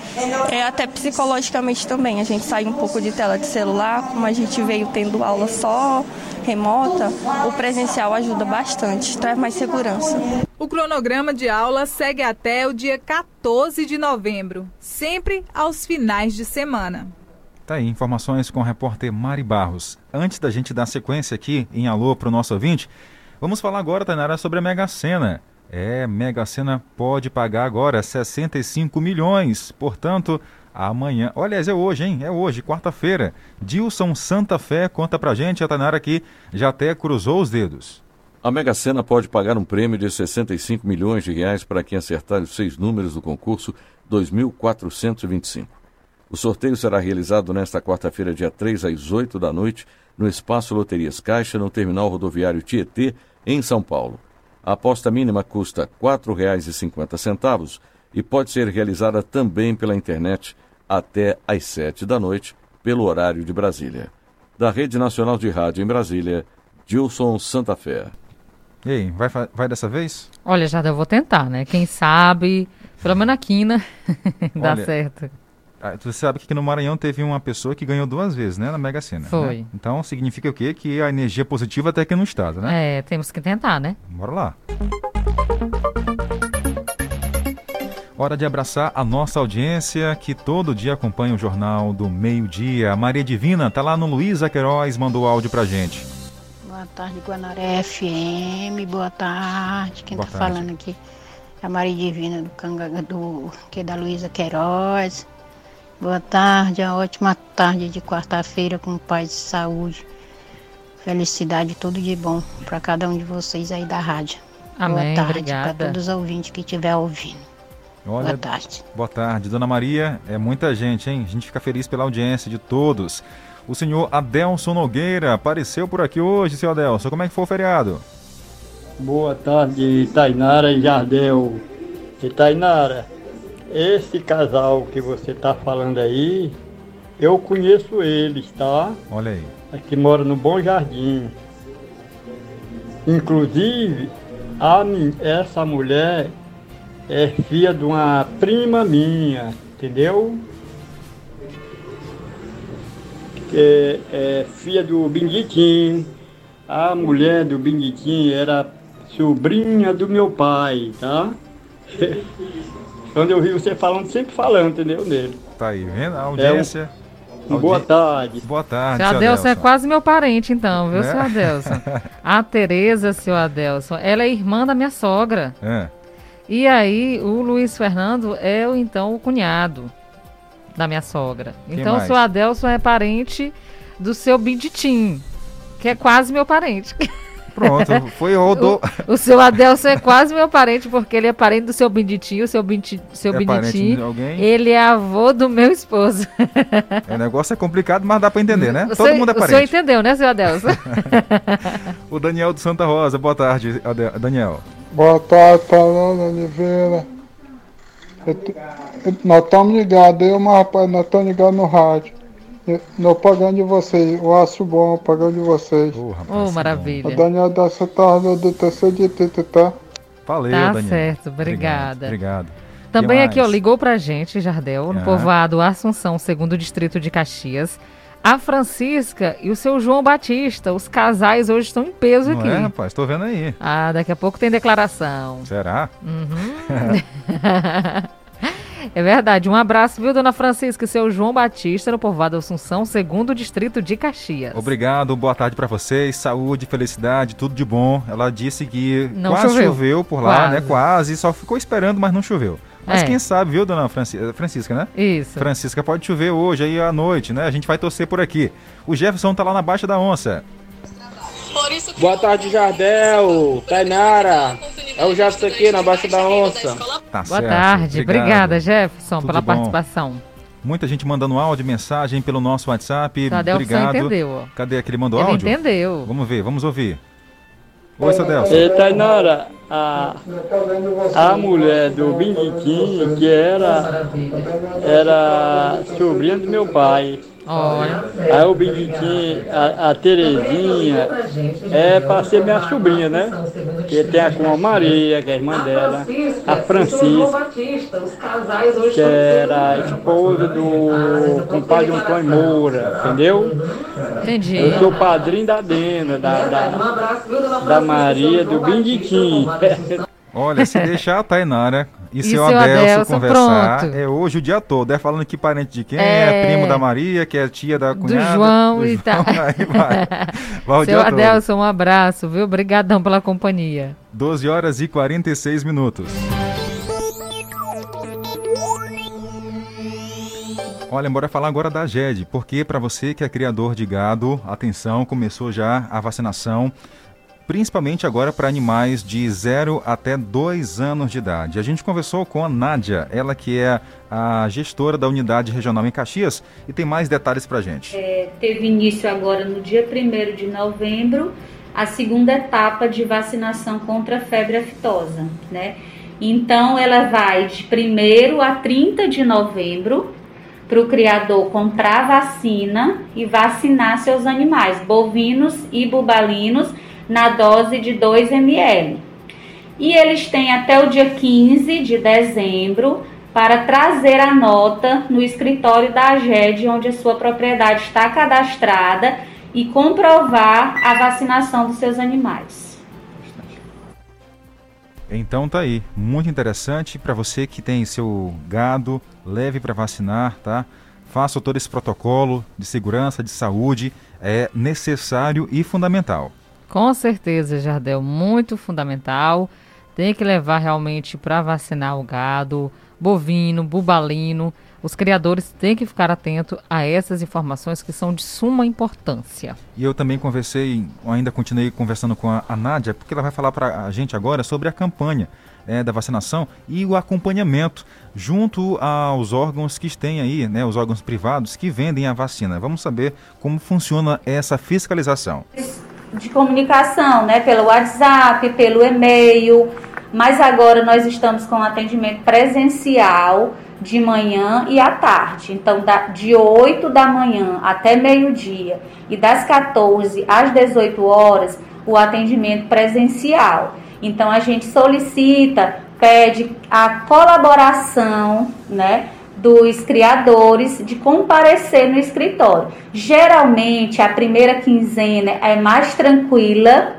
é, até psicologicamente também. A gente sai um pouco de tela de celular, como a gente veio tendo aula só remota, o presencial ajuda bastante, traz mais segurança. O cronograma de aula segue até o dia 14 de novembro, sempre aos finais de semana. Tá aí, informações com o repórter Mari Barros. Antes da gente dar sequência aqui em alô para o nosso ouvinte, vamos falar agora, Tainara, sobre a Mega Sena. É, Mega Sena pode pagar agora 65 milhões, portanto, amanhã. Olha, é hoje, hein? É hoje, quarta-feira. Dilson Santa Fé conta pra gente, a Tainara aqui já até cruzou os dedos. A Mega Sena pode pagar um prêmio de 65 milhões de reais para quem acertar os seis números do concurso 2425. O sorteio será realizado nesta quarta-feira, dia 3 às 8 da noite, no Espaço Loterias Caixa, no Terminal Rodoviário Tietê, em São Paulo. A aposta mínima custa R$ 4,50 e pode ser realizada também pela internet até às 7 da noite, pelo horário de Brasília. Da Rede Nacional de Rádio em Brasília, Gilson Santa Fé. E aí, vai, vai dessa vez? Olha, já eu vou tentar, né? Quem sabe, pelo menos na quina, [laughs] dá Olha, certo. Ah, Você sabe que aqui no Maranhão teve uma pessoa que ganhou duas vezes, né? Na Mega Sena. Foi. né? Então significa o quê? Que a energia positiva até aqui no estado, né? É, temos que tentar, né? Bora lá. Hora de abraçar a nossa audiência que todo dia acompanha o Jornal do Meio Dia. A Maria Divina tá lá no Luiz Queiroz, mandou áudio pra gente. Boa tarde, Guanaré FM. Boa tarde. Quem Boa tá tarde. falando aqui é a Maria Divina do Canga, do que é da Luísa Queiroz. Boa tarde, uma ótima tarde de quarta-feira com paz e saúde. Felicidade, tudo de bom para cada um de vocês aí da rádio. Amém, Boa tarde para todos os ouvintes que estiver ouvindo. Olha, Boa tarde. Boa tarde, Dona Maria. É muita gente, hein? A gente fica feliz pela audiência de todos. O senhor Adelson Nogueira apareceu por aqui hoje, senhor Adelson. Como é que foi o feriado? Boa tarde, Tainara e Jardel. E Tainara, esse casal que você está falando aí, eu conheço eles, tá? Olha aí. Aqui mora no Bom Jardim. Inclusive, a, essa mulher é filha de uma prima minha, entendeu? É, é filha do Benditim. A mulher do Benditim era sobrinha do meu pai, tá? [laughs] Quando eu vi você falando, sempre falando, entendeu? Nele. Tá aí, vendo? A audiência. um- boa tarde. Boa tarde, Seu Adelson é quase meu parente, então, viu, Né? seu Adelson? [laughs] A Tereza, seu Adelson, ela é irmã da minha sogra. É. E aí, o Luiz Fernando é, o, então, o cunhado da minha sogra. Quem então, o mais? seu Adelson é parente do seu Benditim, que é quase meu parente. [laughs] Pronto, [laughs] foi rodou. O, o seu Adelson é quase meu parente, porque ele é parente do seu Benditim, o seu, Bindi, seu É parente de ele é avô do meu esposo. O negócio é complicado, mas dá pra entender, né? O Todo mundo é O senhor parente. entendeu, né, seu Adelson? [laughs] O Daniel do Santa Rosa, boa tarde, Ade- Daniel. Boa tarde, Fernando Oliveira. Eu eu- nós estamos ligados, eu, mas rapaz, nós estamos ligados no rádio. Nós pagando de vocês, eu acho bom, pagando de vocês. Oh, maravilha. O Daniel da Santa Rosa do terceiro distrito, tá? Valeu, Tá Daniel. certo, obrigada. Obrigado. Também Que aqui, ó, ligou pra gente, Jardel, no Ah. povoado Assunção, segundo distrito de Caxias. A Francisca e o seu João Batista, os casais hoje estão em peso Não aqui. é, rapaz? Tô vendo aí. Ah, daqui a pouco tem declaração. Será? Uhum. [laughs] [laughs] é verdade. Um abraço, viu, dona Francisca e seu João Batista, no povoado Assunção, segundo distrito de Caxias. Obrigado, boa tarde pra vocês, saúde, felicidade, tudo de bom. Ela disse que Não quase choveu. choveu. por lá, Quase. né? Quase, só ficou esperando, mas não choveu. Mas É. quem sabe, viu, dona Franci- Francisca, né? Isso. Francisca, pode chover hoje aí à noite, né? A gente vai torcer por aqui. O Jefferson tá lá na Baixa da Onça. Boa tarde, Jardel, Tainara. É o Jefferson aqui na Baixa da Onça. Tá Boa certo, tarde. obrigado. Obrigada, Jefferson, Tudo pela bom. participação. Muita gente mandando áudio, mensagem pelo nosso WhatsApp. O Adelson Obrigado. entendeu. Cadê aquele mandou Ele áudio? entendeu. Vamos ver, vamos ouvir. Oi, seu Adelson. E Tainara, a, a mulher do Benditim, que era, era sobrinha do meu pai, Olha. Aí o Benditinho, a, a Terezinha, é para ser minha sobrinha, né? Que tem a com a Maria, que é a irmã dela, a Francisca, que era a esposa do compadre Antônio Moura, entendeu? Entendi. Eu sou padrinho da Dena, da, da, da Maria, do Benditinho. Olha, se deixar a Tainara e, E seu seu Adelson Adelson, conversar, pronto. é hoje o dia todo. É falando que parente de quem, é, É. primo da Maria, que é tia da Do cunhada. João do e tal. [laughs] Aí vai. [laughs] Vai o Seu dia todo. Adelson, um abraço, viu? Obrigadão pela companhia. 12 horas e 46 minutos. Olha, bora falar agora da GED, porque para você que é criador de gado, atenção, começou já a vacinação, principalmente agora para animais de 0 até 2 anos de idade. A gente conversou com a Nádia, ela que é a gestora da unidade regional em Caxias, e tem mais detalhes para gente. É, teve início agora no dia 1 de novembro a segunda etapa de vacinação contra a febre aftosa, né? Então ela vai de 1 a 30 de novembro para o criador comprar vacina e vacinar seus animais, bovinos e bubalinos, na dose de 2 ml. E eles têm até o dia 15 de dezembro para trazer a nota no escritório da AGED, onde a sua propriedade está cadastrada, e comprovar a vacinação dos seus animais. Então tá aí, muito interessante para você que tem seu gado, leve para vacinar, tá? Faça todo esse protocolo de segurança, de saúde, é necessário e fundamental. Com certeza, Jardel, muito fundamental. Tem que levar realmente para vacinar o gado, bovino, bubalino. Os criadores têm que ficar atentos a essas informações que são de suma importância. E eu também conversei, ainda continuei conversando com a, Nádia, porque ela vai falar para a gente agora sobre a campanha é, da vacinação e o acompanhamento junto aos órgãos que têm aí, né, os órgãos privados que vendem a vacina. Vamos saber como funciona essa fiscalização. De comunicação, né, pelo WhatsApp, pelo e-mail, mas agora nós estamos com atendimento presencial de manhã e à tarde. Então, de 8 da manhã até meio-dia e das 14 às 18 horas, o atendimento presencial. Então, a gente solicita, pede a colaboração, né, dos criadores de comparecer no escritório. Geralmente a primeira quinzena é mais tranquila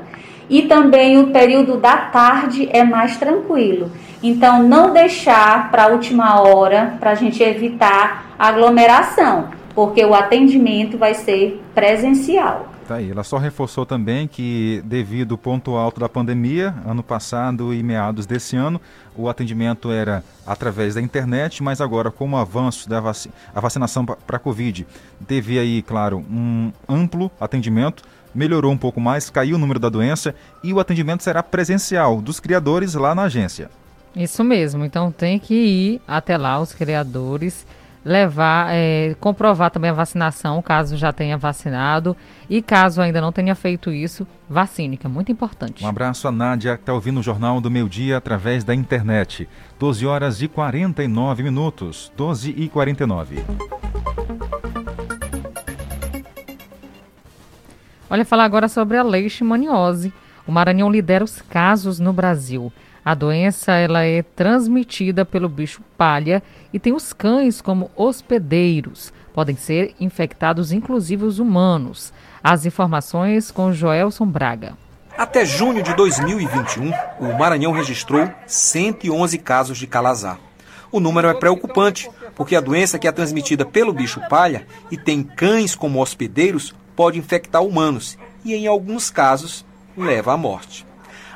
e também o período da tarde é mais tranquilo. Então não deixar para a última hora para a gente evitar aglomeração, porque o atendimento vai ser presencial. Tá aí. Ela só reforçou também que, devido ao ponto alto da pandemia, ano passado e meados desse ano, o atendimento era através da internet, mas agora, com o avanço da vaci a vacinação para a Covid, teve aí, claro, um amplo atendimento, melhorou um pouco mais, caiu o número da doença e o atendimento será presencial dos criadores lá na agência. Isso mesmo, então tem que ir até lá os criadores, levar, é, comprovar também a vacinação, caso já tenha vacinado, e caso ainda não tenha feito isso, vacine, que é muito importante. Um abraço a Nádia, que está ouvindo o Jornal do Meio Dia através da internet. 12 horas e 49 minutos. 12 e 49. Olha, falar agora sobre a leishmaniose. O Maranhão lidera os casos no Brasil. A doença ela é transmitida pelo bicho palha e tem os cães como hospedeiros. Podem ser infectados, inclusive os humanos. As informações com Joelson Braga. Até junho de 2021, o Maranhão registrou 111 casos de calazar. O número é preocupante, porque a doença que é transmitida pelo bicho palha e tem cães como hospedeiros pode infectar humanos e, em alguns casos, leva à morte.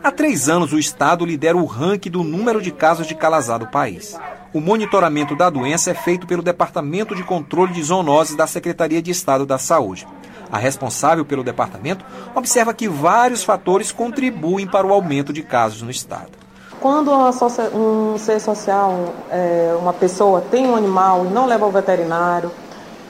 Há três anos, o Estado lidera o ranking do número de casos de calazar do país. O monitoramento da doença é feito pelo Departamento de Controle de Zoonoses da Secretaria de Estado da Saúde. A responsável pelo departamento observa que vários fatores contribuem para o aumento de casos no Estado. Quando um ser social, é, uma pessoa, tem um animal e não leva ao veterinário,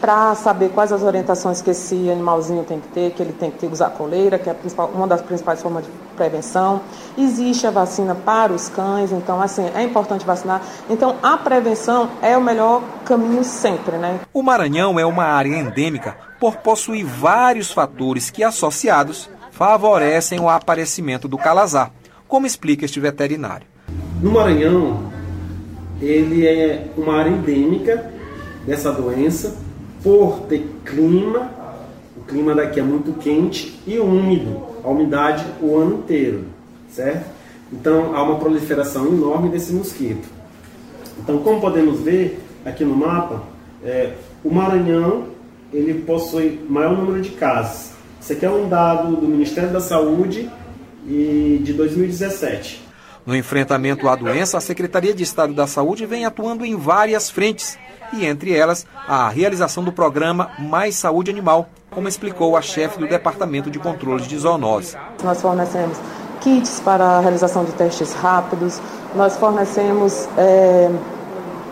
para saber quais as orientações que esse animalzinho tem que ter, que ele tem que ter, usar coleira, que é uma das principais formas de prevenção. Existe a vacina para os cães, então assim, é importante vacinar. Então a prevenção é o melhor caminho sempre, né? O Maranhão é uma área endêmica por possuir vários fatores que associados favorecem o aparecimento do calazar, como explica este veterinário. No Maranhão, ele é uma área endêmica dessa doença por ter clima, o clima daqui é muito quente e úmido, a umidade o ano inteiro, certo? Então há uma proliferação enorme desse mosquito. Então, como podemos ver aqui no mapa, é, o Maranhão ele possui maior número de casos. Isso aqui é um dado do Ministério da Saúde e de 2017. No enfrentamento à doença, a Secretaria de Estado da Saúde vem atuando em várias frentes, e entre elas a realização do programa Mais Saúde Animal, como explicou a chefe do Departamento de Controle de Zoonose. Nós fornecemos kits para a realização de testes rápidos, nós fornecemos é,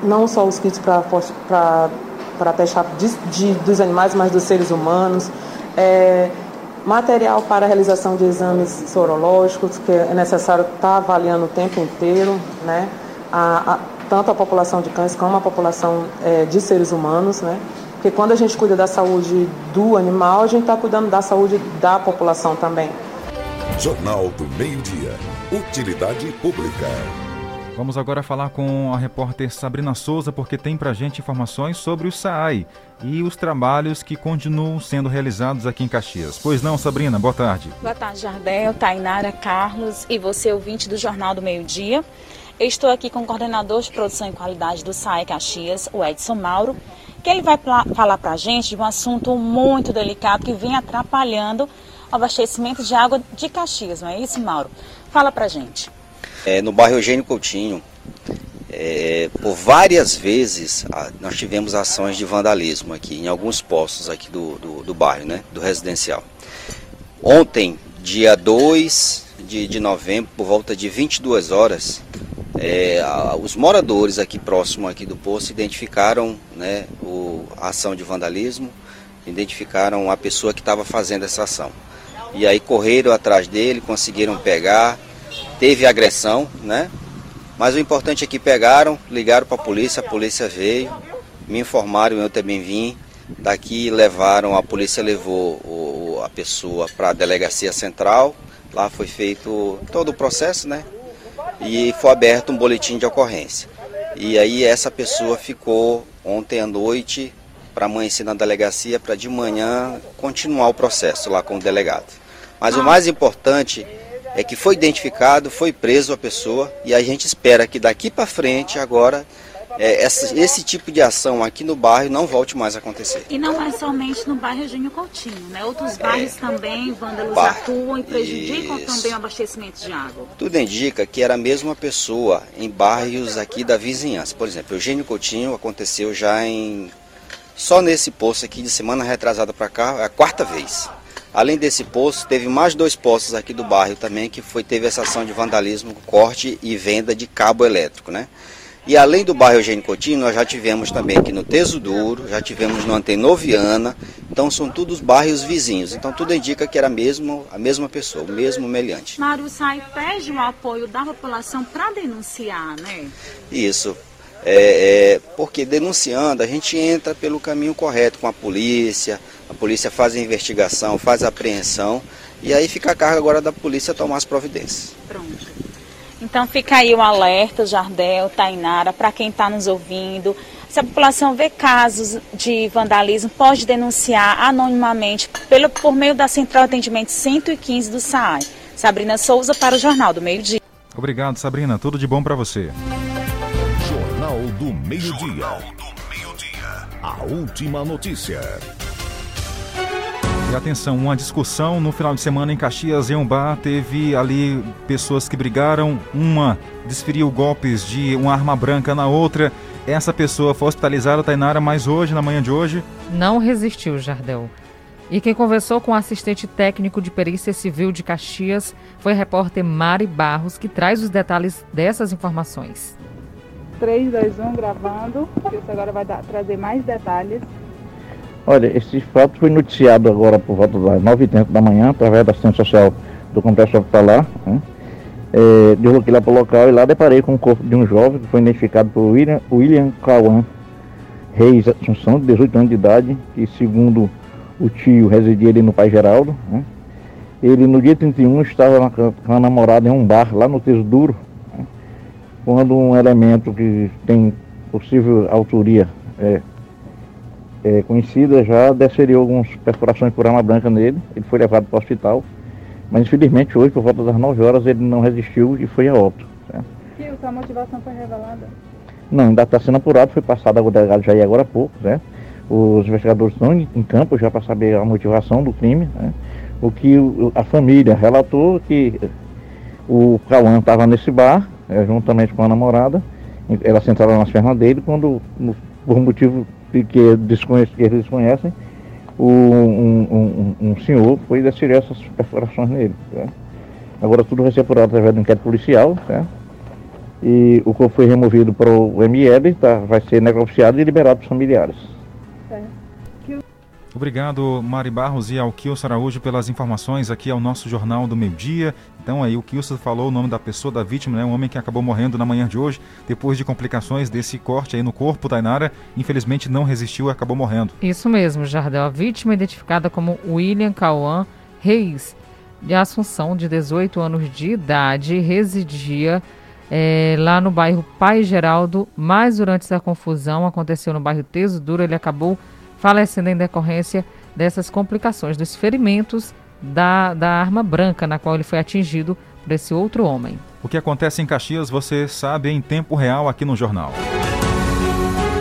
não só os kits para teste rápido de, de, dos animais, mas dos seres humanos. É, material para a realização de exames sorológicos, que é necessário estar tá avaliando o tempo inteiro, né? A, a, tanto a população de cães como a população é, de seres humanos, né? Porque quando a gente cuida da saúde do animal, a gente está cuidando da saúde da população também. Jornal do Meio-Dia. Utilidade Pública. Vamos agora falar com a repórter Sabrina Souza, porque tem para gente informações sobre o SAAI e os trabalhos que continuam sendo realizados aqui em Caxias. Pois não, Sabrina, boa tarde. Boa tarde, Jardel, Tainara, Carlos e você, ouvinte do Jornal do Meio-Dia. Eu estou aqui com o coordenador de produção e qualidade do SAAI Caxias, o Edson Mauro, que ele vai falar para a gente de um assunto muito delicado que vem atrapalhando o abastecimento de água de Caxias, não é isso, Mauro? Fala para a gente. É, no bairro Eugênio Coutinho, é, por várias vezes nós tivemos ações de vandalismo aqui em alguns postos aqui do, do, do bairro, né, do residencial. Ontem, dia 2 de, de novembro, por volta de 22 horas, é, os moradores aqui próximo aqui do posto identificaram né, o, a ação de vandalismo, identificaram a pessoa que estava fazendo essa ação. E aí correram atrás dele, conseguiram pegar, teve agressão, né? Mas o importante é que pegaram, ligaram para a polícia, a polícia veio, me informaram, eu também vim. Daqui levaram, a polícia levou o, a pessoa para a delegacia central. Lá foi feito todo o processo, né? E foi aberto um boletim de ocorrência. E aí essa pessoa ficou ontem à noite para amanhecer na delegacia para de manhã continuar o processo lá com o delegado. Mas o mais importante é que foi identificado, foi preso a pessoa e a gente espera que daqui para frente agora é, essa, esse tipo de ação aqui no bairro não volte mais a acontecer. E não é somente no bairro Eugênio Coutinho, né? Outros bairros é, também, vândalos bar... atuam e prejudicam Isso. também o abastecimento de água. Tudo indica que era a mesma pessoa em bairros aqui da vizinhança. Por exemplo, Eugênio Coutinho aconteceu já em... Só nesse posto aqui de semana retrasada para cá, é a quarta vez. Além desse poço, teve mais dois poços aqui do bairro também que foi teve essa ação de vandalismo, corte e venda de cabo elétrico, né? E além do bairro Eugênio Coutinho, nós já tivemos também aqui no Teso Duro, já tivemos no Antenoviana, então são todos bairros vizinhos. Então tudo indica que era mesmo a mesma pessoa, o mesmo meliante. Mário Sai pede o apoio da população para denunciar, né? Isso. É, é, porque denunciando a gente entra pelo caminho correto com a polícia, a polícia faz a investigação, faz a apreensão e aí fica a carga agora da polícia tomar as providências. Pronto. Então fica aí o alerta, Jardel, Tainara, para quem está nos ouvindo. Se a população vê casos de vandalismo, pode denunciar anonimamente pelo, por meio da Central de Atendimento 115 do SAI. Sabrina Souza para o Jornal do Meio Dia. Obrigado, Sabrina. Tudo de bom para você. Jornal do Meio Dia. Jornal do Meio Dia. A última notícia. E atenção, uma discussão no final de semana em Caxias, em um bar, teve ali pessoas que brigaram, uma desferiu golpes de uma arma branca na outra. Essa pessoa foi hospitalizada, Tainara, mas hoje, na manhã de hoje... Não resistiu, Jardel. E quem conversou com o assistente técnico de perícia civil de Caxias foi a repórter Mari Barros, que traz os detalhes dessas informações. 3, 2, 1, gravando. Você agora vai dar, trazer mais detalhes Olha, esse fato foi noticiado agora por volta das 9h30 da manhã, através da assistência social do Complexo Hospitalar. Né? É, desloquei lá para o local e lá deparei com o corpo de um jovem que foi identificado por William, William Cauã Reis Assunção, de 18 anos de idade, que segundo o tio residia ali no Pai Geraldo. Né? Ele no dia 31 estava com a namorada em um bar lá no Teso Duro, né? quando um elemento que tem possível autoria é, é, conhecida já desferiu algumas perfurações por arma branca nele. Ele foi levado para o hospital, mas infelizmente hoje, por volta das 9 horas, ele não resistiu e foi a óbito. Certo? a motivação foi revelada? Não, ainda está sendo apurado, foi passado ao delegado Jair agora há pouco, né? Os investigadores estão em campo já para saber a motivação do crime, né? O que a família relatou que o Cauã estava nesse bar, é, juntamente com a namorada, ela sentada nas pernas dele, quando, por motivo que eles desconhecem, o, um, um, um, senhor foi descer essas perfurações nele. Tá? Agora tudo vai ser apurado através do inquérito policial, tá? e o corpo foi removido para o ML, tá? vai ser negociado e liberado para os familiares. Obrigado, Mari Barros e ao Kilson Araújo pelas informações aqui ao nosso Jornal do Meio Dia. Então aí o Kilson falou o nome da pessoa, da vítima, né? Um homem que acabou morrendo na manhã de hoje, depois de complicações desse corte aí no corpo da Inara. Infelizmente não resistiu e acabou morrendo. Isso mesmo, Jardel. A vítima identificada como William Cauã Reis, de Assunção, de 18 anos de idade, residia é, lá no bairro Pai Geraldo, mas durante essa confusão aconteceu no bairro Teso Duro, ele acabou falecendo em decorrência dessas complicações, dos ferimentos da, da arma branca na qual ele foi atingido por esse outro homem. O que acontece em Caxias você sabe em tempo real aqui no jornal.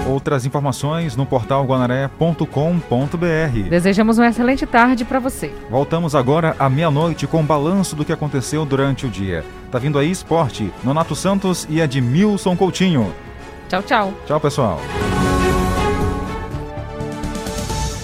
Outras informações no portal guanaré.com.br. Desejamos uma excelente tarde para você. Voltamos agora à meia-noite com o balanço do que aconteceu durante o dia. Tá vindo aí esporte, Nonato Santos e Edmilson Coutinho. Tchau, tchau. Tchau, pessoal.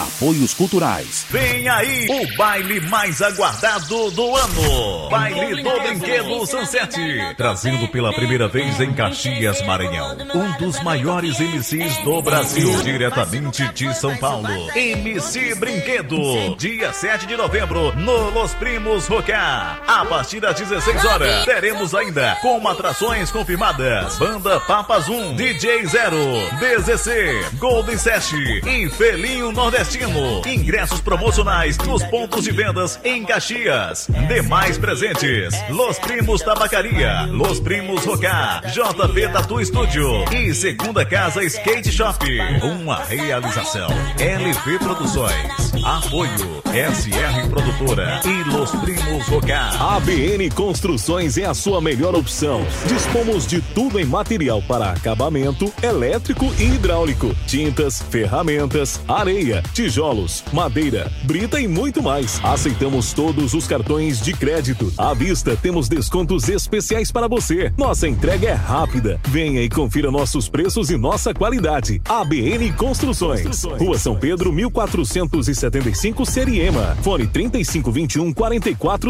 apoios culturais. Vem aí o baile mais aguardado do ano. Baile do Brinquedo Sunset. Trazendo pela primeira vez em Caxias, Maranhão. Um dos maiores MCs do Brasil. Diretamente de São Paulo. MC Brinquedo. Dia 7 de novembro, no Los Primos Rocar. A partir das 16 horas, teremos ainda como atrações confirmadas. Banda Papas 1, DJ Zero, DZC, Golden Sash e Felinho Nordestino. Ingressos promocionais nos pontos de vendas em Caxias. Demais presentes: Los Primos Tabacaria, Los Primos Rocar, JP Tatu Studio e Segunda Casa Skate Shop. Uma realização: LV Produções. Apoio: SR Produtora e Los Primos Rocar. ABN Construções é a sua melhor opção. Dispomos de tudo em material para acabamento, elétrico e hidráulico tintas, ferramentas, areia, tijolos, madeira, brita e muito mais. Aceitamos todos os cartões de crédito. À vista, temos descontos especiais para você. Nossa entrega é rápida. Venha e confira nossos preços e nossa qualidade. ABN Construções. Construções. Rua São Pedro, 1475, Seriema. Fone 3521 44